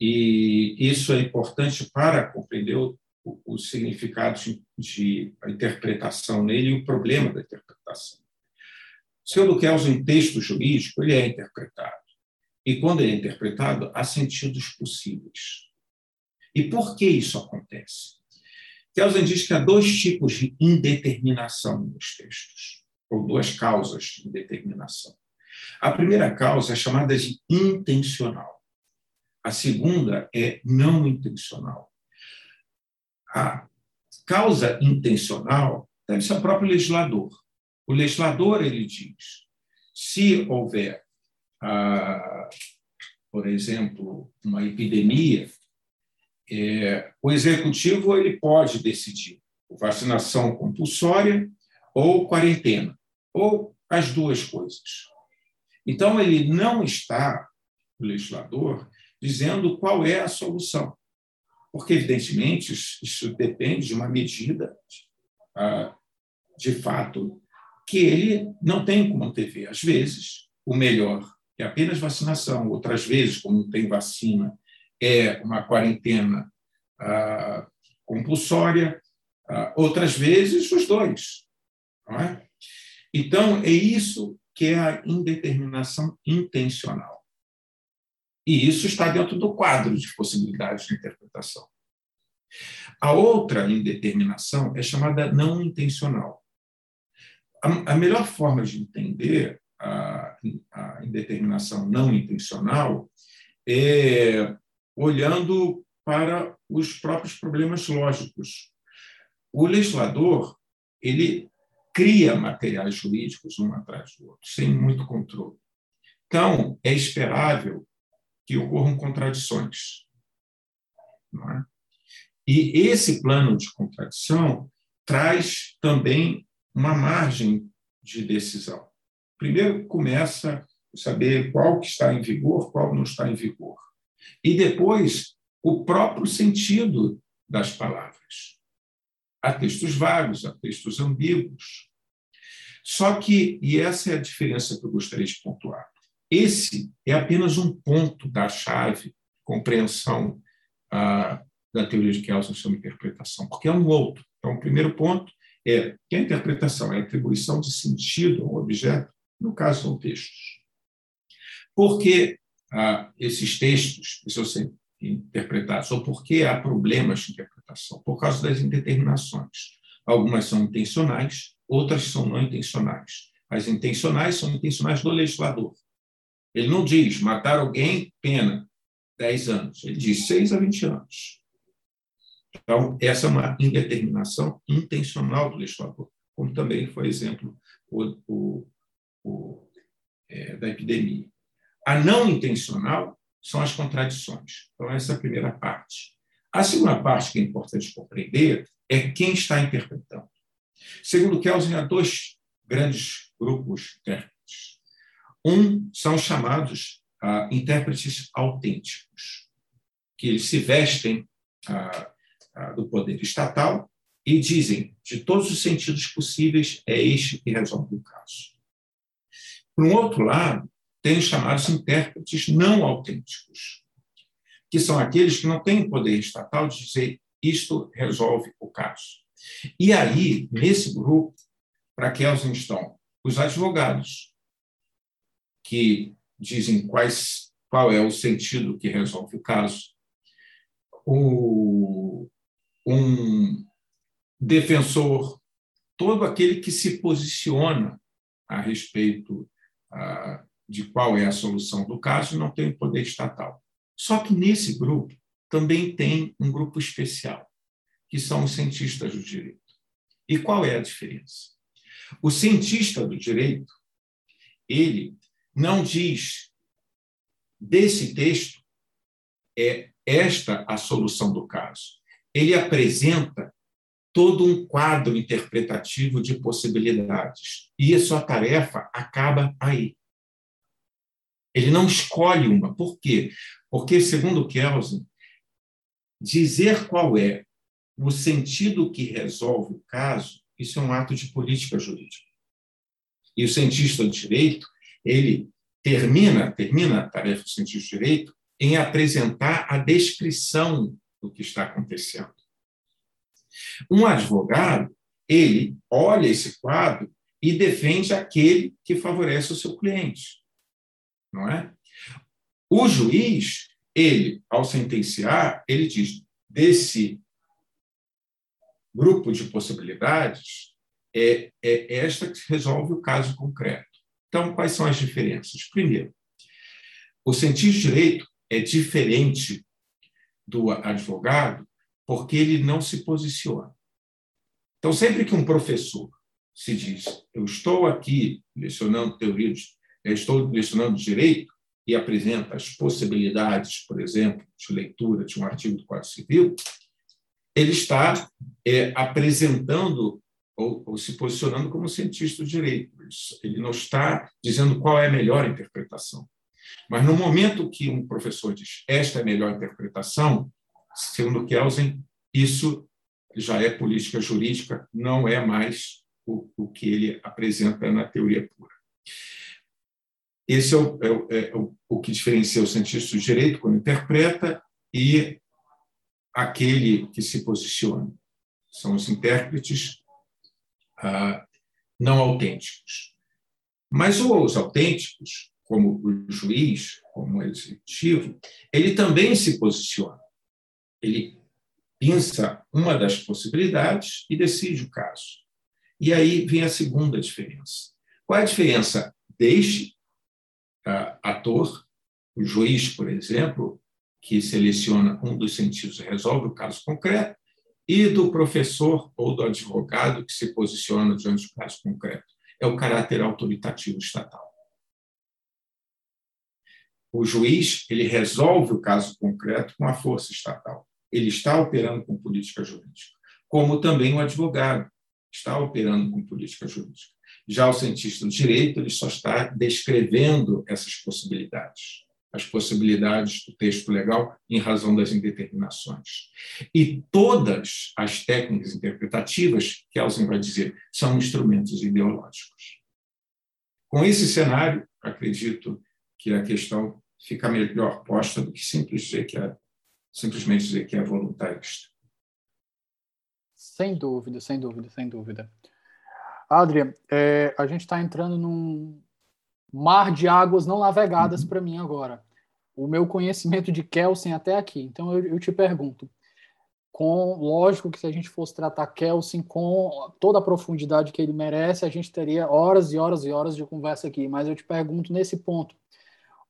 E isso é importante para compreender o, o, o significado de, de interpretação nele e o problema da interpretação. Sendo Kelsen, texto jurídico, ele é interpretado. E quando ele é interpretado, há sentidos possíveis. E por que isso acontece? Kelsen diz que há dois tipos de indeterminação nos textos, ou duas causas de indeterminação. A primeira causa é chamada de intencional. A segunda é não intencional. A causa intencional deve ser o próprio legislador. O legislador ele diz: se houver ah, por exemplo, uma epidemia, é, o executivo ele pode decidir vacinação compulsória ou quarentena, ou as duas coisas. Então, ele não está, o legislador, dizendo qual é a solução, porque, evidentemente, isso depende de uma medida, ah, de fato, que ele não tem como antever. Às vezes, o melhor é apenas vacinação, outras vezes, como não tem vacina, é uma quarentena ah, compulsória, ah, outras vezes, os dois. É? Então, é isso que é a indeterminação intencional. E isso está dentro do quadro de possibilidades de interpretação. A outra indeterminação é chamada não intencional. A, melhor forma de entender a, a indeterminação não intencional é olhando para os próprios problemas lógicos. O legislador ele cria materiais jurídicos um atrás do outro, sem muito controle. Então, é esperável que ocorram contradições. É? E esse plano de contradição traz também uma margem de decisão. Primeiro começa a saber qual que está em vigor, qual não está em vigor. E depois o próprio sentido das palavras. Há textos vagos, há textos ambíguos. Só que, e essa é a diferença que eu gostaria de pontuar, esse é apenas um ponto da chave compreensão ah, da teoria de Kelsen sobre interpretação, porque é um outro. Então, o primeiro ponto é que a interpretação é a atribuição de sentido a um objeto no caso, são textos. Por que ah, esses textos precisam ser interpretados? Ou por que há problemas de interpretação? Por causa das indeterminações. Algumas são intencionais, outras são não intencionais. As intencionais são intencionais do legislador. Ele não diz matar alguém, pena, 10 anos. Ele diz 6 a 20 anos. Então, essa é uma indeterminação intencional do legislador, como também foi exemplo o, o o, é, da epidemia. A não intencional são as contradições. Então, essa é a primeira parte. A segunda parte que é importante compreender é quem está interpretando. Segundo Kelsen, há dois grandes grupos intérpretes. Um são chamados ah, intérpretes autênticos, que eles se vestem ah, ah, do poder estatal e dizem, de todos os sentidos possíveis, é este que resolve o caso. Por um outro lado, tem os chamados intérpretes não autênticos, que são aqueles que não têm poder estatal de dizer isto resolve o caso. E aí, nesse grupo, para elas estão os advogados, que dizem quais, qual é o sentido que resolve o caso, o, um defensor, todo aquele que se posiciona a respeito de qual é a solução do caso, não tem poder estatal. Só que nesse grupo também tem um grupo especial, que são os cientistas do direito. E qual é a diferença? O cientista do direito, ele não diz desse texto é esta a solução do caso. Ele apresenta todo um quadro interpretativo de possibilidades. E a sua tarefa acaba aí. Ele não escolhe uma. Por quê? Porque, segundo Kelsen, dizer qual é o sentido que resolve o caso, isso é um ato de política jurídica. E o cientista do direito, ele termina, termina a tarefa do cientista do direito em apresentar a descrição do que está acontecendo. Um advogado, ele olha esse quadro e defende aquele que favorece o seu cliente, não é? O juiz, ele, ao sentenciar, ele diz desse grupo de possibilidades é, é esta que resolve o caso concreto. Então, quais são as diferenças? Primeiro, o cientista de direito é diferente do advogado porque ele não se posiciona. Então, sempre que um professor se diz, eu estou aqui lecionando teoria estou lecionando direito e apresenta as possibilidades, por exemplo, de leitura de um artigo do Código Civil, ele está é, apresentando ou, ou, se posicionando como cientista do direito. Ele não está dizendo qual é a melhor interpretação. Mas no momento que um professor diz esta é a melhor interpretação, segundo Kelsen, isso já é política jurídica, não é mais o, o que ele apresenta na teoria pura. Esse é o, é, é o, o que diferencia o cientista do direito quando interpreta e aquele que se posiciona. São os intérpretes ah, não autênticos. Mas os autênticos, como o juiz, como o executivo, ele também se posiciona. Ele pensa uma das possibilidades e decide o caso. E aí vem a segunda diferença. Qual é a diferença deste uh, ator, o juiz, por exemplo, que seleciona um dos sentidos e resolve o caso concreto, e do professor ou do advogado que se posiciona diante do caso concreto? É o caráter autoritativo estatal. O juiz ele resolve o caso concreto com a força estatal. Ele está operando com política jurídica, como também o advogado está operando com política jurídica. Já o cientista do direito, ele só está descrevendo essas possibilidades, as possibilidades do texto legal em razão das indeterminações. E todas as técnicas interpretativas, que Elsen vai dizer, são instrumentos ideológicos. Com esse cenário, acredito que a questão fica melhor posta do que simplesmente dizer que é, simplesmente dizer que é voluntarista. Sem dúvida, sem dúvida, sem dúvida. Adria, é, a gente está entrando num mar de águas não navegadas uhum. para mim agora. O meu conhecimento de Kelsen até aqui. Então eu, eu, te pergunto, com lógico que se a gente fosse tratar Kelsen com toda a profundidade que ele merece, a gente teria horas e horas e horas de conversa aqui. Mas eu te pergunto nesse ponto,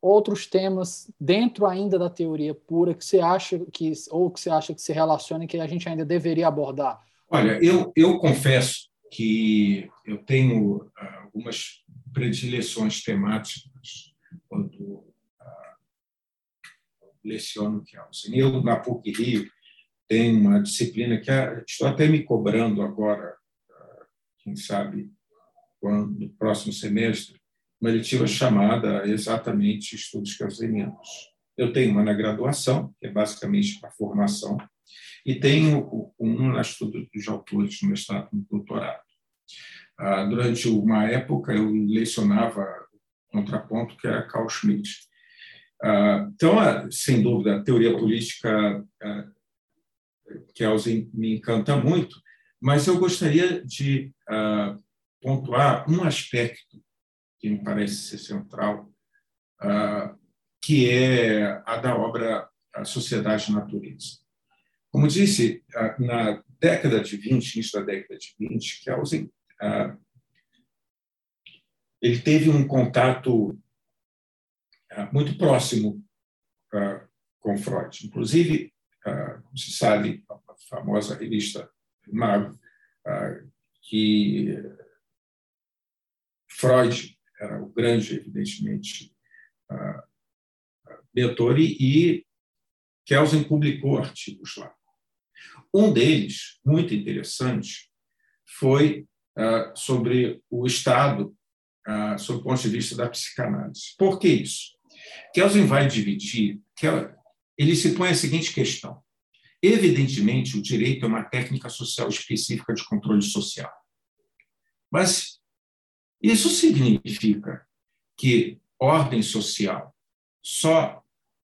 outros temas dentro ainda da teoria pura que você acha que ou que você acha que se relaciona e que a gente ainda deveria abordar? Olha, eu, eu confesso que eu tenho ah, algumas predileções temáticas quando uh, leciono Kelsen. Eu, na PUC Rio, tenho uma disciplina que é, estou até me cobrando agora, uh, quem sabe, quando, no próximo semestre, uma eletiva chamada exatamente Estudos Kelsenianos. Eu tenho uma na graduação, que é basicamente para formação, e tenho um na estudo de autores no mestrado e doutorado. Ah, durante uma época, eu lecionava contraponto, que era Carl Schmitt. Ah, então, sem dúvida, a teoria política ah, que me encanta muito, mas eu gostaria de pontuar um aspecto que me parece ser central, que é a da obra A Sociedade e Natureza. Como disse, na década de 20, início da década de 20, Kelsen ele teve um contato muito próximo com Freud. Inclusive, como se sabe, a famosa revista Mago, que Freud era o grande, evidentemente, mentor, e Kelsen publicou artigos lá. Um deles, muito interessante, foi sobre o Estado, uh, sob o ponto de vista da psicanálise. Por que isso? Kelsen vai dividir, ele se põe a seguinte questão. Evidentemente, o direito é uma técnica social específica de controle social. Mas isso significa que ordem social só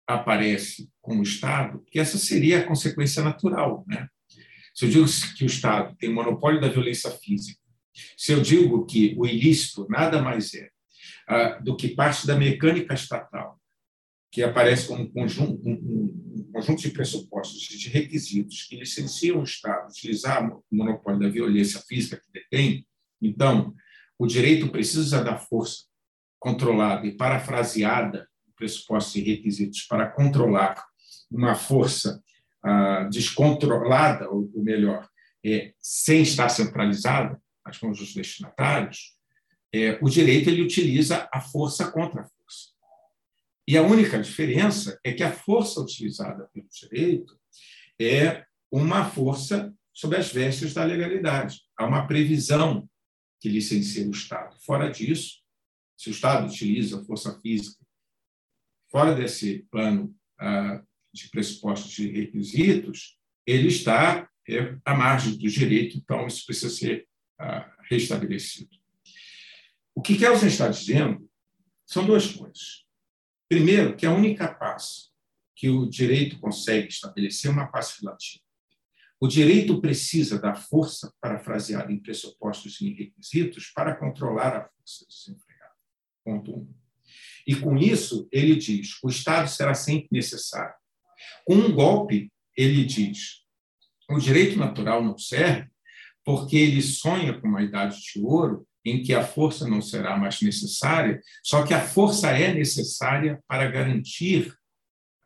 aparece com o Estado, que essa seria a consequência natural. Né? Se eu digo que o Estado tem monopólio da violência física, se eu digo que o ilícito nada mais é ah, do que parte da mecânica estatal, que aparece como um conjunto, um, um conjunto de pressupostos, de requisitos que licenciam o Estado utilizar o monopólio da violência física que detém, então, o direito precisa da força controlada e parafraseada pressupostos e requisitos para controlar uma força ah, descontrolada, ou, melhor, é, sem estar centralizada nas mãos dos destinatários, é, o direito ele utiliza a força contra a força. E a única diferença é que a força utilizada pelo direito é uma força sob as vestes da legalidade. Há uma previsão que licencia o Estado. Fora disso, se o Estado utiliza força física fora desse plano ah, de pressupostos de requisitos, ele está é, à margem do direito, então isso precisa ser restabelecido. O que Kelsen está dizendo são duas coisas. Primeiro, que a única paz que o direito consegue estabelecer é uma paz relativa. O direito precisa da força, parafraseada em pressupostos e requisitos, para controlar a força desempregada. Ponto um. E com isso, ele diz: o Estado será sempre necessário. Com um golpe, ele diz: o direito natural não serve porque ele sonha com uma idade de ouro em que a força não será mais necessária, só que a força é necessária para garantir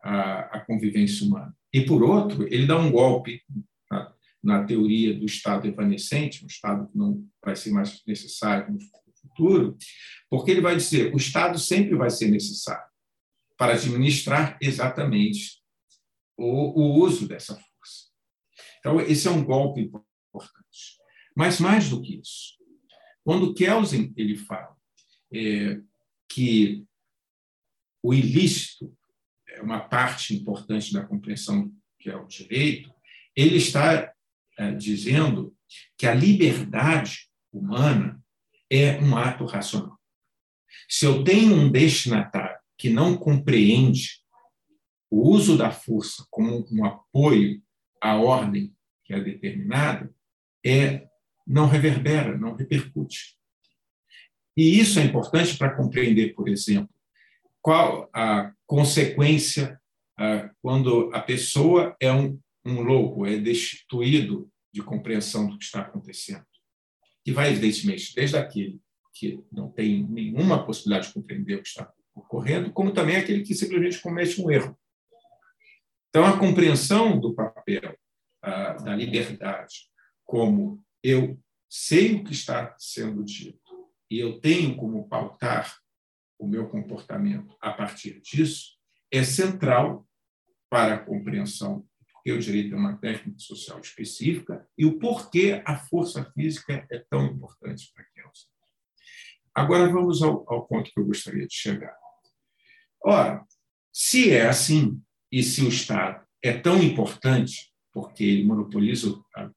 a, a convivência humana. E, por outro, ele dá um golpe na, na teoria do Estado evanescente, um Estado que não vai ser mais necessário no futuro, porque ele vai dizer o Estado sempre vai ser necessário para administrar exatamente o, o uso dessa força. Então, esse é um golpe. Mas, mais do que isso, quando Kelsen ele fala é, que o ilícito é uma parte importante da compreensão que é o direito, ele está é, dizendo que a liberdade humana é um ato racional. Se eu tenho um destinatário que não compreende o uso da força como um apoio à ordem que é determinada, é não reverbera, não repercute. E isso é importante para compreender, por exemplo, qual a consequência quando a pessoa é um, um louco, é destituído de compreensão do que está acontecendo. Que vai, evidentemente, desde aquele que não tem nenhuma possibilidade de compreender o que está ocorrendo, como também aquele que simplesmente comete um erro. Então, a compreensão do papel da liberdade como eu sei o que está sendo dito e eu tenho como pautar o meu comportamento a partir disso, é central para a compreensão porque o direito é uma técnica social específica e o porquê a força física é tão importante para Kelsen. Agora vamos ao, ao ponto que eu gostaria de chegar. Ora, se é assim, e se o Estado é tão importante, porque ele monopoliza a,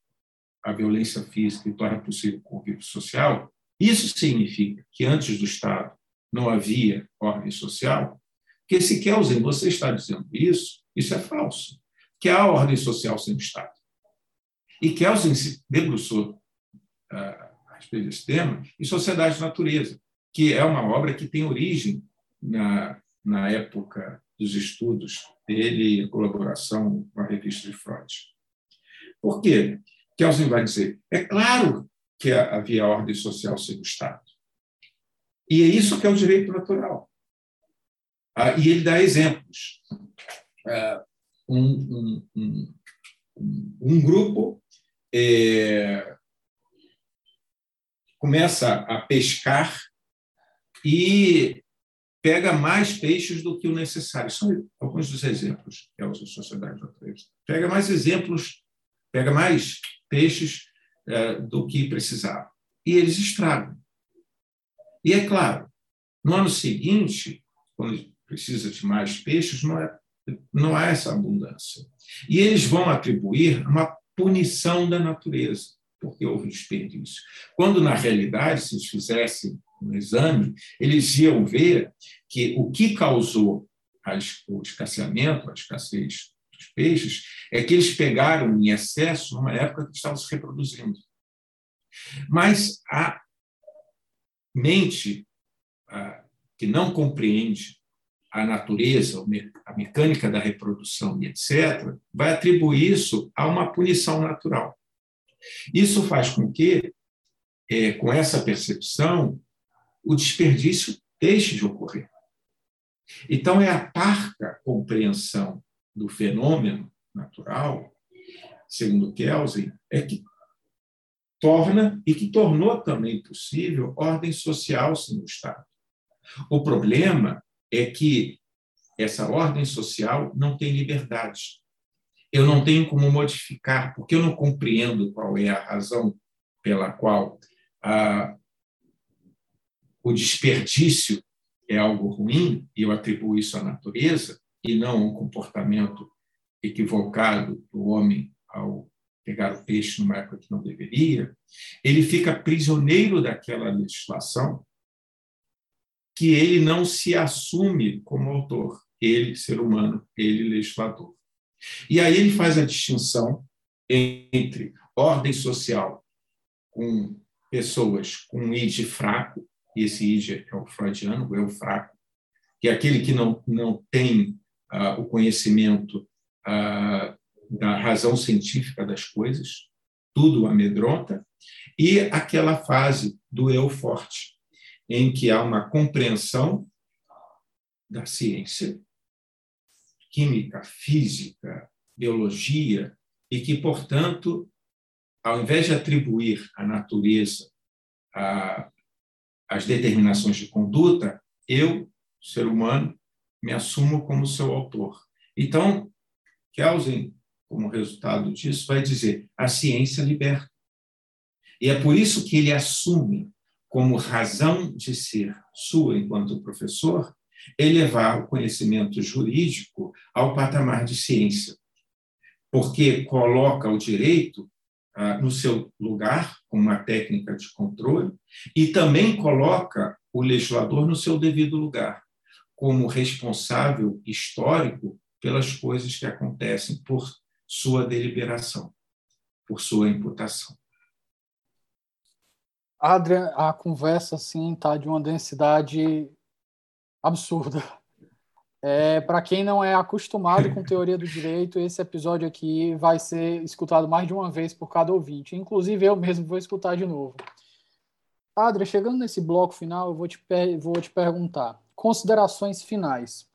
a violência física e torna possível o convívio social, isso significa que antes do Estado não havia ordem social? Porque se Kelsen, você está dizendo isso, isso é falso. Que há ordem social sem Estado. E Kelsen se debruçou uh, respeito desse tema, e Sociedade de Natureza, que é uma obra que tem origem na, na época dos estudos dele em colaboração com a revista de Freud. Por quê? Kelsen vai dizer, é claro que havia ordem social sem o Estado. E é isso que é o direito natural. Ah, e ele dá exemplos. Ah, um, um, um, um grupo é, começa a pescar e pega mais peixes do que o necessário. São alguns dos exemplos que é a Sociedade Natureza. Pega mais exemplos, pega mais peixes é, do que precisava. E eles estragam. E é claro, no ano seguinte, quando precisa de mais peixes, não, é, não há essa abundância. E eles vão atribuir uma punição da natureza porque houve desperdício. Quando, na realidade, se eles fizessem um exame, eles iam ver que o que causou o escasseamento, a escassez peixes, é que eles pegaram em excesso numa época que estavam se reproduzindo. Mas a mente que não compreende a natureza, a mecânica da reprodução e etc., vai atribuir isso a uma punição natural. Isso faz com que, é, com essa percepção, o desperdício deixe de ocorrer. Então, é a parca compreensão do fenômeno natural, segundo Kelsen, é que torna e que tornou também possível ordem social sem o Estado. O problema é que essa ordem social não tem liberdade. Eu não tenho como modificar, porque eu não compreendo qual é a razão pela qual ah, o desperdício é algo ruim, e eu atribuo isso à natureza, e não um comportamento equivocado do homem ao pegar o peixe numa época que não deveria, ele fica prisioneiro daquela legislação que ele não se assume como autor, ele, ser humano, ele, legislador. E aí ele faz a distinção entre ordem social com pessoas com id fraco, e esse id é o freudiano, o eu fraco, que é aquele que não, não tem o conhecimento da razão científica das coisas, tudo amedronta, e aquela fase do eu forte, em que há uma compreensão da ciência, química, física, biologia, e que, portanto, ao invés de atribuir à natureza a, as determinações de conduta, eu, ser humano, me assumo como seu autor. Então, Kelsen como resultado disso, vai dizer: a ciência liberta. E é por isso que ele assume como razão de ser sua enquanto professor elevar o conhecimento jurídico ao patamar de ciência, porque coloca o direito ah, no seu lugar, como uma técnica de controle, e também coloca o legislador no seu devido lugar, como responsável histórico pelas coisas que acontecem por sua deliberação, por sua imputação. Adrian, a conversa assim tá de uma densidade absurda. É, para quem não é acostumado com teoria do direito, esse episódio aqui vai ser escutado mais de uma vez por cada ouvinte. Inclusive eu mesmo vou escutar de novo. Adria, chegando nesse bloco final, eu vou te, vou te perguntar considerações finais.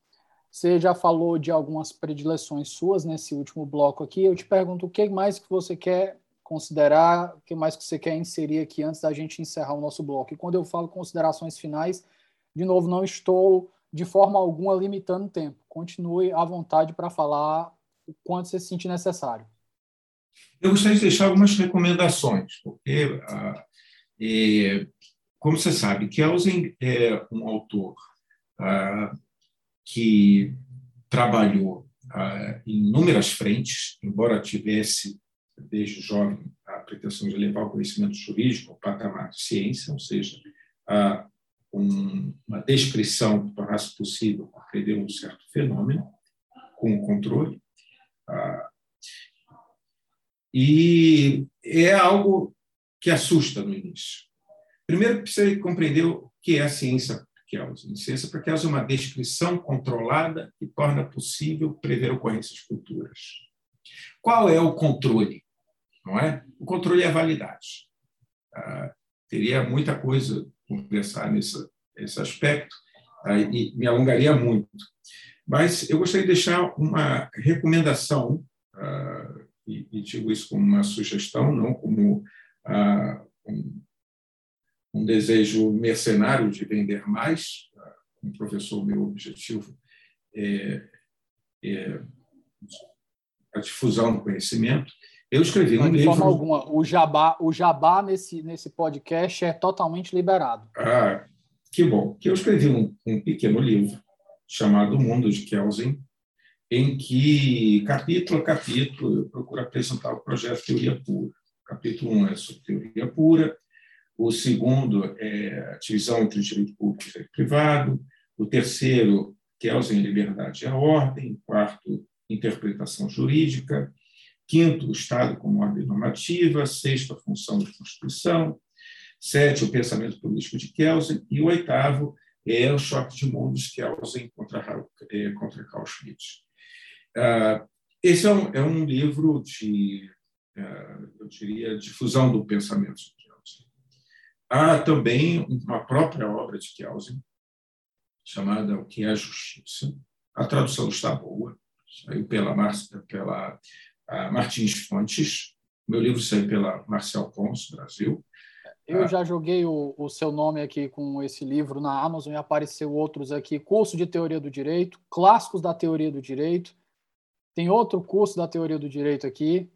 Você já falou de algumas predileções suas nesse último bloco aqui. Eu te pergunto o que mais que você quer considerar, o que mais que você quer inserir aqui antes da gente encerrar o nosso bloco. E quando eu falo considerações finais, de novo, não estou de forma alguma limitando o tempo. Continue à vontade para falar o quanto você se sentir necessário. Eu gostaria de deixar algumas recomendações, porque, ah, é, como você sabe, Kelsen é um autor ah, que trabalhou ah, em inúmeras frentes, embora tivesse, desde jovem, a pretensão de levar o conhecimento jurídico ao patamar de ciência, ou seja, a um, uma descrição que tornasse possível compreender um certo fenômeno com controle. Ah, e é algo que assusta no início. Primeiro, precisa compreender o que é a ciência Kelsen. Ciência para Kelsen é uma descrição controlada que torna possível prever ocorrências futuras. Qual é o controle? Não é? O controle é a validade. Ah, teria muita coisa conversar nesse, nesse aspecto ah, e me alongaria muito. Mas eu gostaria de deixar uma recomendação, ah, e, e, digo isso como uma sugestão, não como ah, um um desejo mercenário de vender mais. Como professor, meu objetivo é, é a difusão do conhecimento. Eu escrevi um livro. De forma alguma, o jabá, o jabá nesse, nesse podcast é totalmente liberado. Ah, que bom. Que eu escrevi um, um pequeno livro chamado Mundo de Kelsen, em que, capítulo a capítulo, eu procuro apresentar o projeto Teoria Pura. capítulo 1 é sobre teoria pura, o segundo é a divisão entre direito público e direito privado, o terceiro, Kelsen, liberdade e a ordem, o quarto, interpretação jurídica, quinto, o Estado como ordem normativa, sexto, a função da Constituição, sétimo, o pensamento político de Kelsen, e o oitavo é o choque de mundos Kelsen contra, é, contra Carl Schmitt. Ah, esse é um, é um livro de, ah, eu diria, difusão do pensamento Há também uma própria obra de Kelsen, chamada O que é a Justiça. A tradução está boa, saiu pela, pela Martins Fontes, Meu livro saiu pela Marcel Pons, Brasil. Eu ah. já joguei o, o, seu nome aqui com esse livro na Amazon e apareceu outros aqui: Curso de Teoria do Direito, Clássicos da Teoria do Direito. Tem outro curso da Teoria do Direito aqui.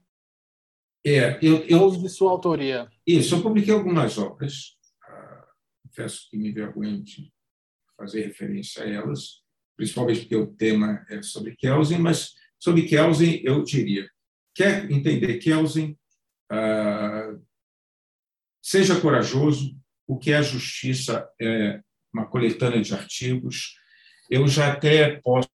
É, eu, eu de sua autoria. Isso, eu publiquei algumas obras. Ah, confesso que me envergonho de fazer referência a elas, principalmente porque o tema é sobre Kelsen, mas sobre Kelsen eu diria: quer entender Kelsen? Ah, Seja corajoso, o que é justiça é uma coletânea de artigos. Eu já até posso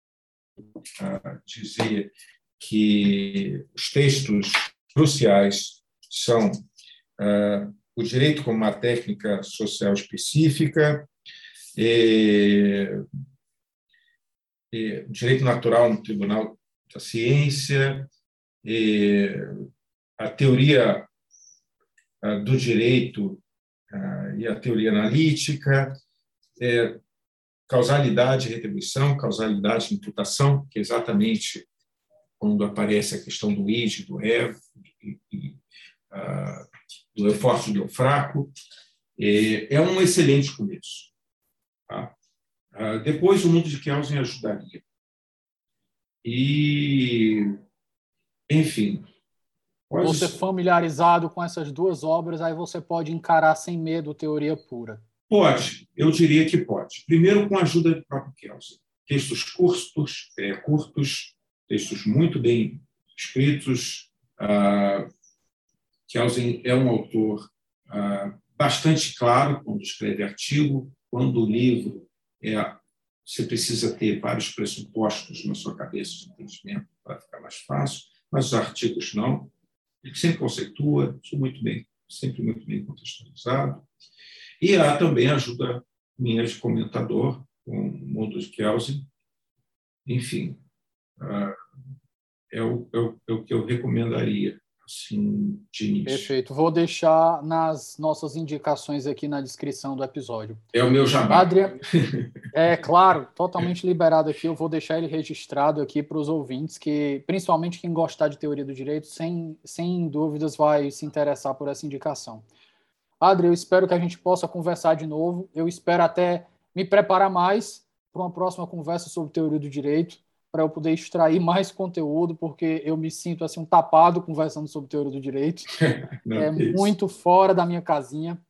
uh, dizer que os textos cruciais são uh, o direito como uma técnica social específica, e, e, direito natural no Tribunal da Ciência, a teoria do direito e a teoria analítica, é, causalidade e retribuição, causalidade e imputação, que é exatamente quando aparece a questão do id, do é, e, e, do eu forte do eu fraco, é, é um excelente começo. Tá? depois, o mundo de Kelsen ajudaria. E, enfim, Pode... Você familiarizado com essas duas obras, aí você pode encarar sem medo teoria pura. Pode, eu diria que pode. Primeiro, com a ajuda do próprio Kelsen. Textos curtos, é, curtos, textos muito bem escritos. Uh, Kelsen é um autor uh, bastante claro quando escreve artigo, quando o livro é você precisa ter vários pressupostos na sua cabeça de entendimento para ficar mais fácil, mas os artigos não. Ele sempre conceitua, isso muito bem, sempre muito bem contextualizado. E há também ajuda minha de comentador, com o mundo de Kelsen. Enfim, ah, é o, é, o, é o que eu recomendaria assim, de início. Perfeito. Vou deixar nas nossas indicações aqui na descrição do episódio. É o meu jabá. Adriano, é claro, totalmente liberado aqui. Eu vou deixar ele registrado aqui para os ouvintes, que principalmente quem gostar de teoria do direito, sem, sem dúvidas vai se interessar por essa indicação. Adri, eu espero que a gente possa conversar de novo. Eu espero até me preparar mais para uma próxima conversa sobre teoria do direito para eu poder extrair mais conteúdo, porque eu me sinto assim um tapado conversando sobre teoria do direito. Não, é isso. muito fora da minha casinha,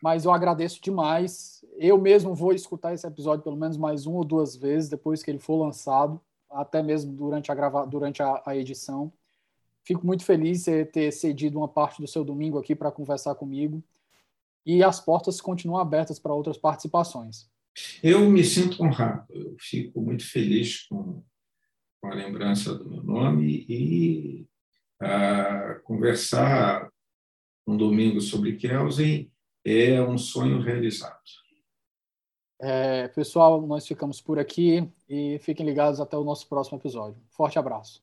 mas eu agradeço demais. Eu mesmo vou escutar esse episódio pelo menos mais uma ou duas vezes depois que ele for lançado, até mesmo durante a grava... durante a, a edição. Fico muito feliz de ter cedido uma parte do seu domingo aqui para conversar comigo. E as portas continuam abertas para outras participações. Eu me sinto honrado, eu fico muito feliz com, com a lembrança do meu nome e a conversar um domingo sobre Kelsen é um sonho realizado. É, pessoal, nós ficamos por aqui e fiquem ligados até o nosso próximo episódio. Forte abraço.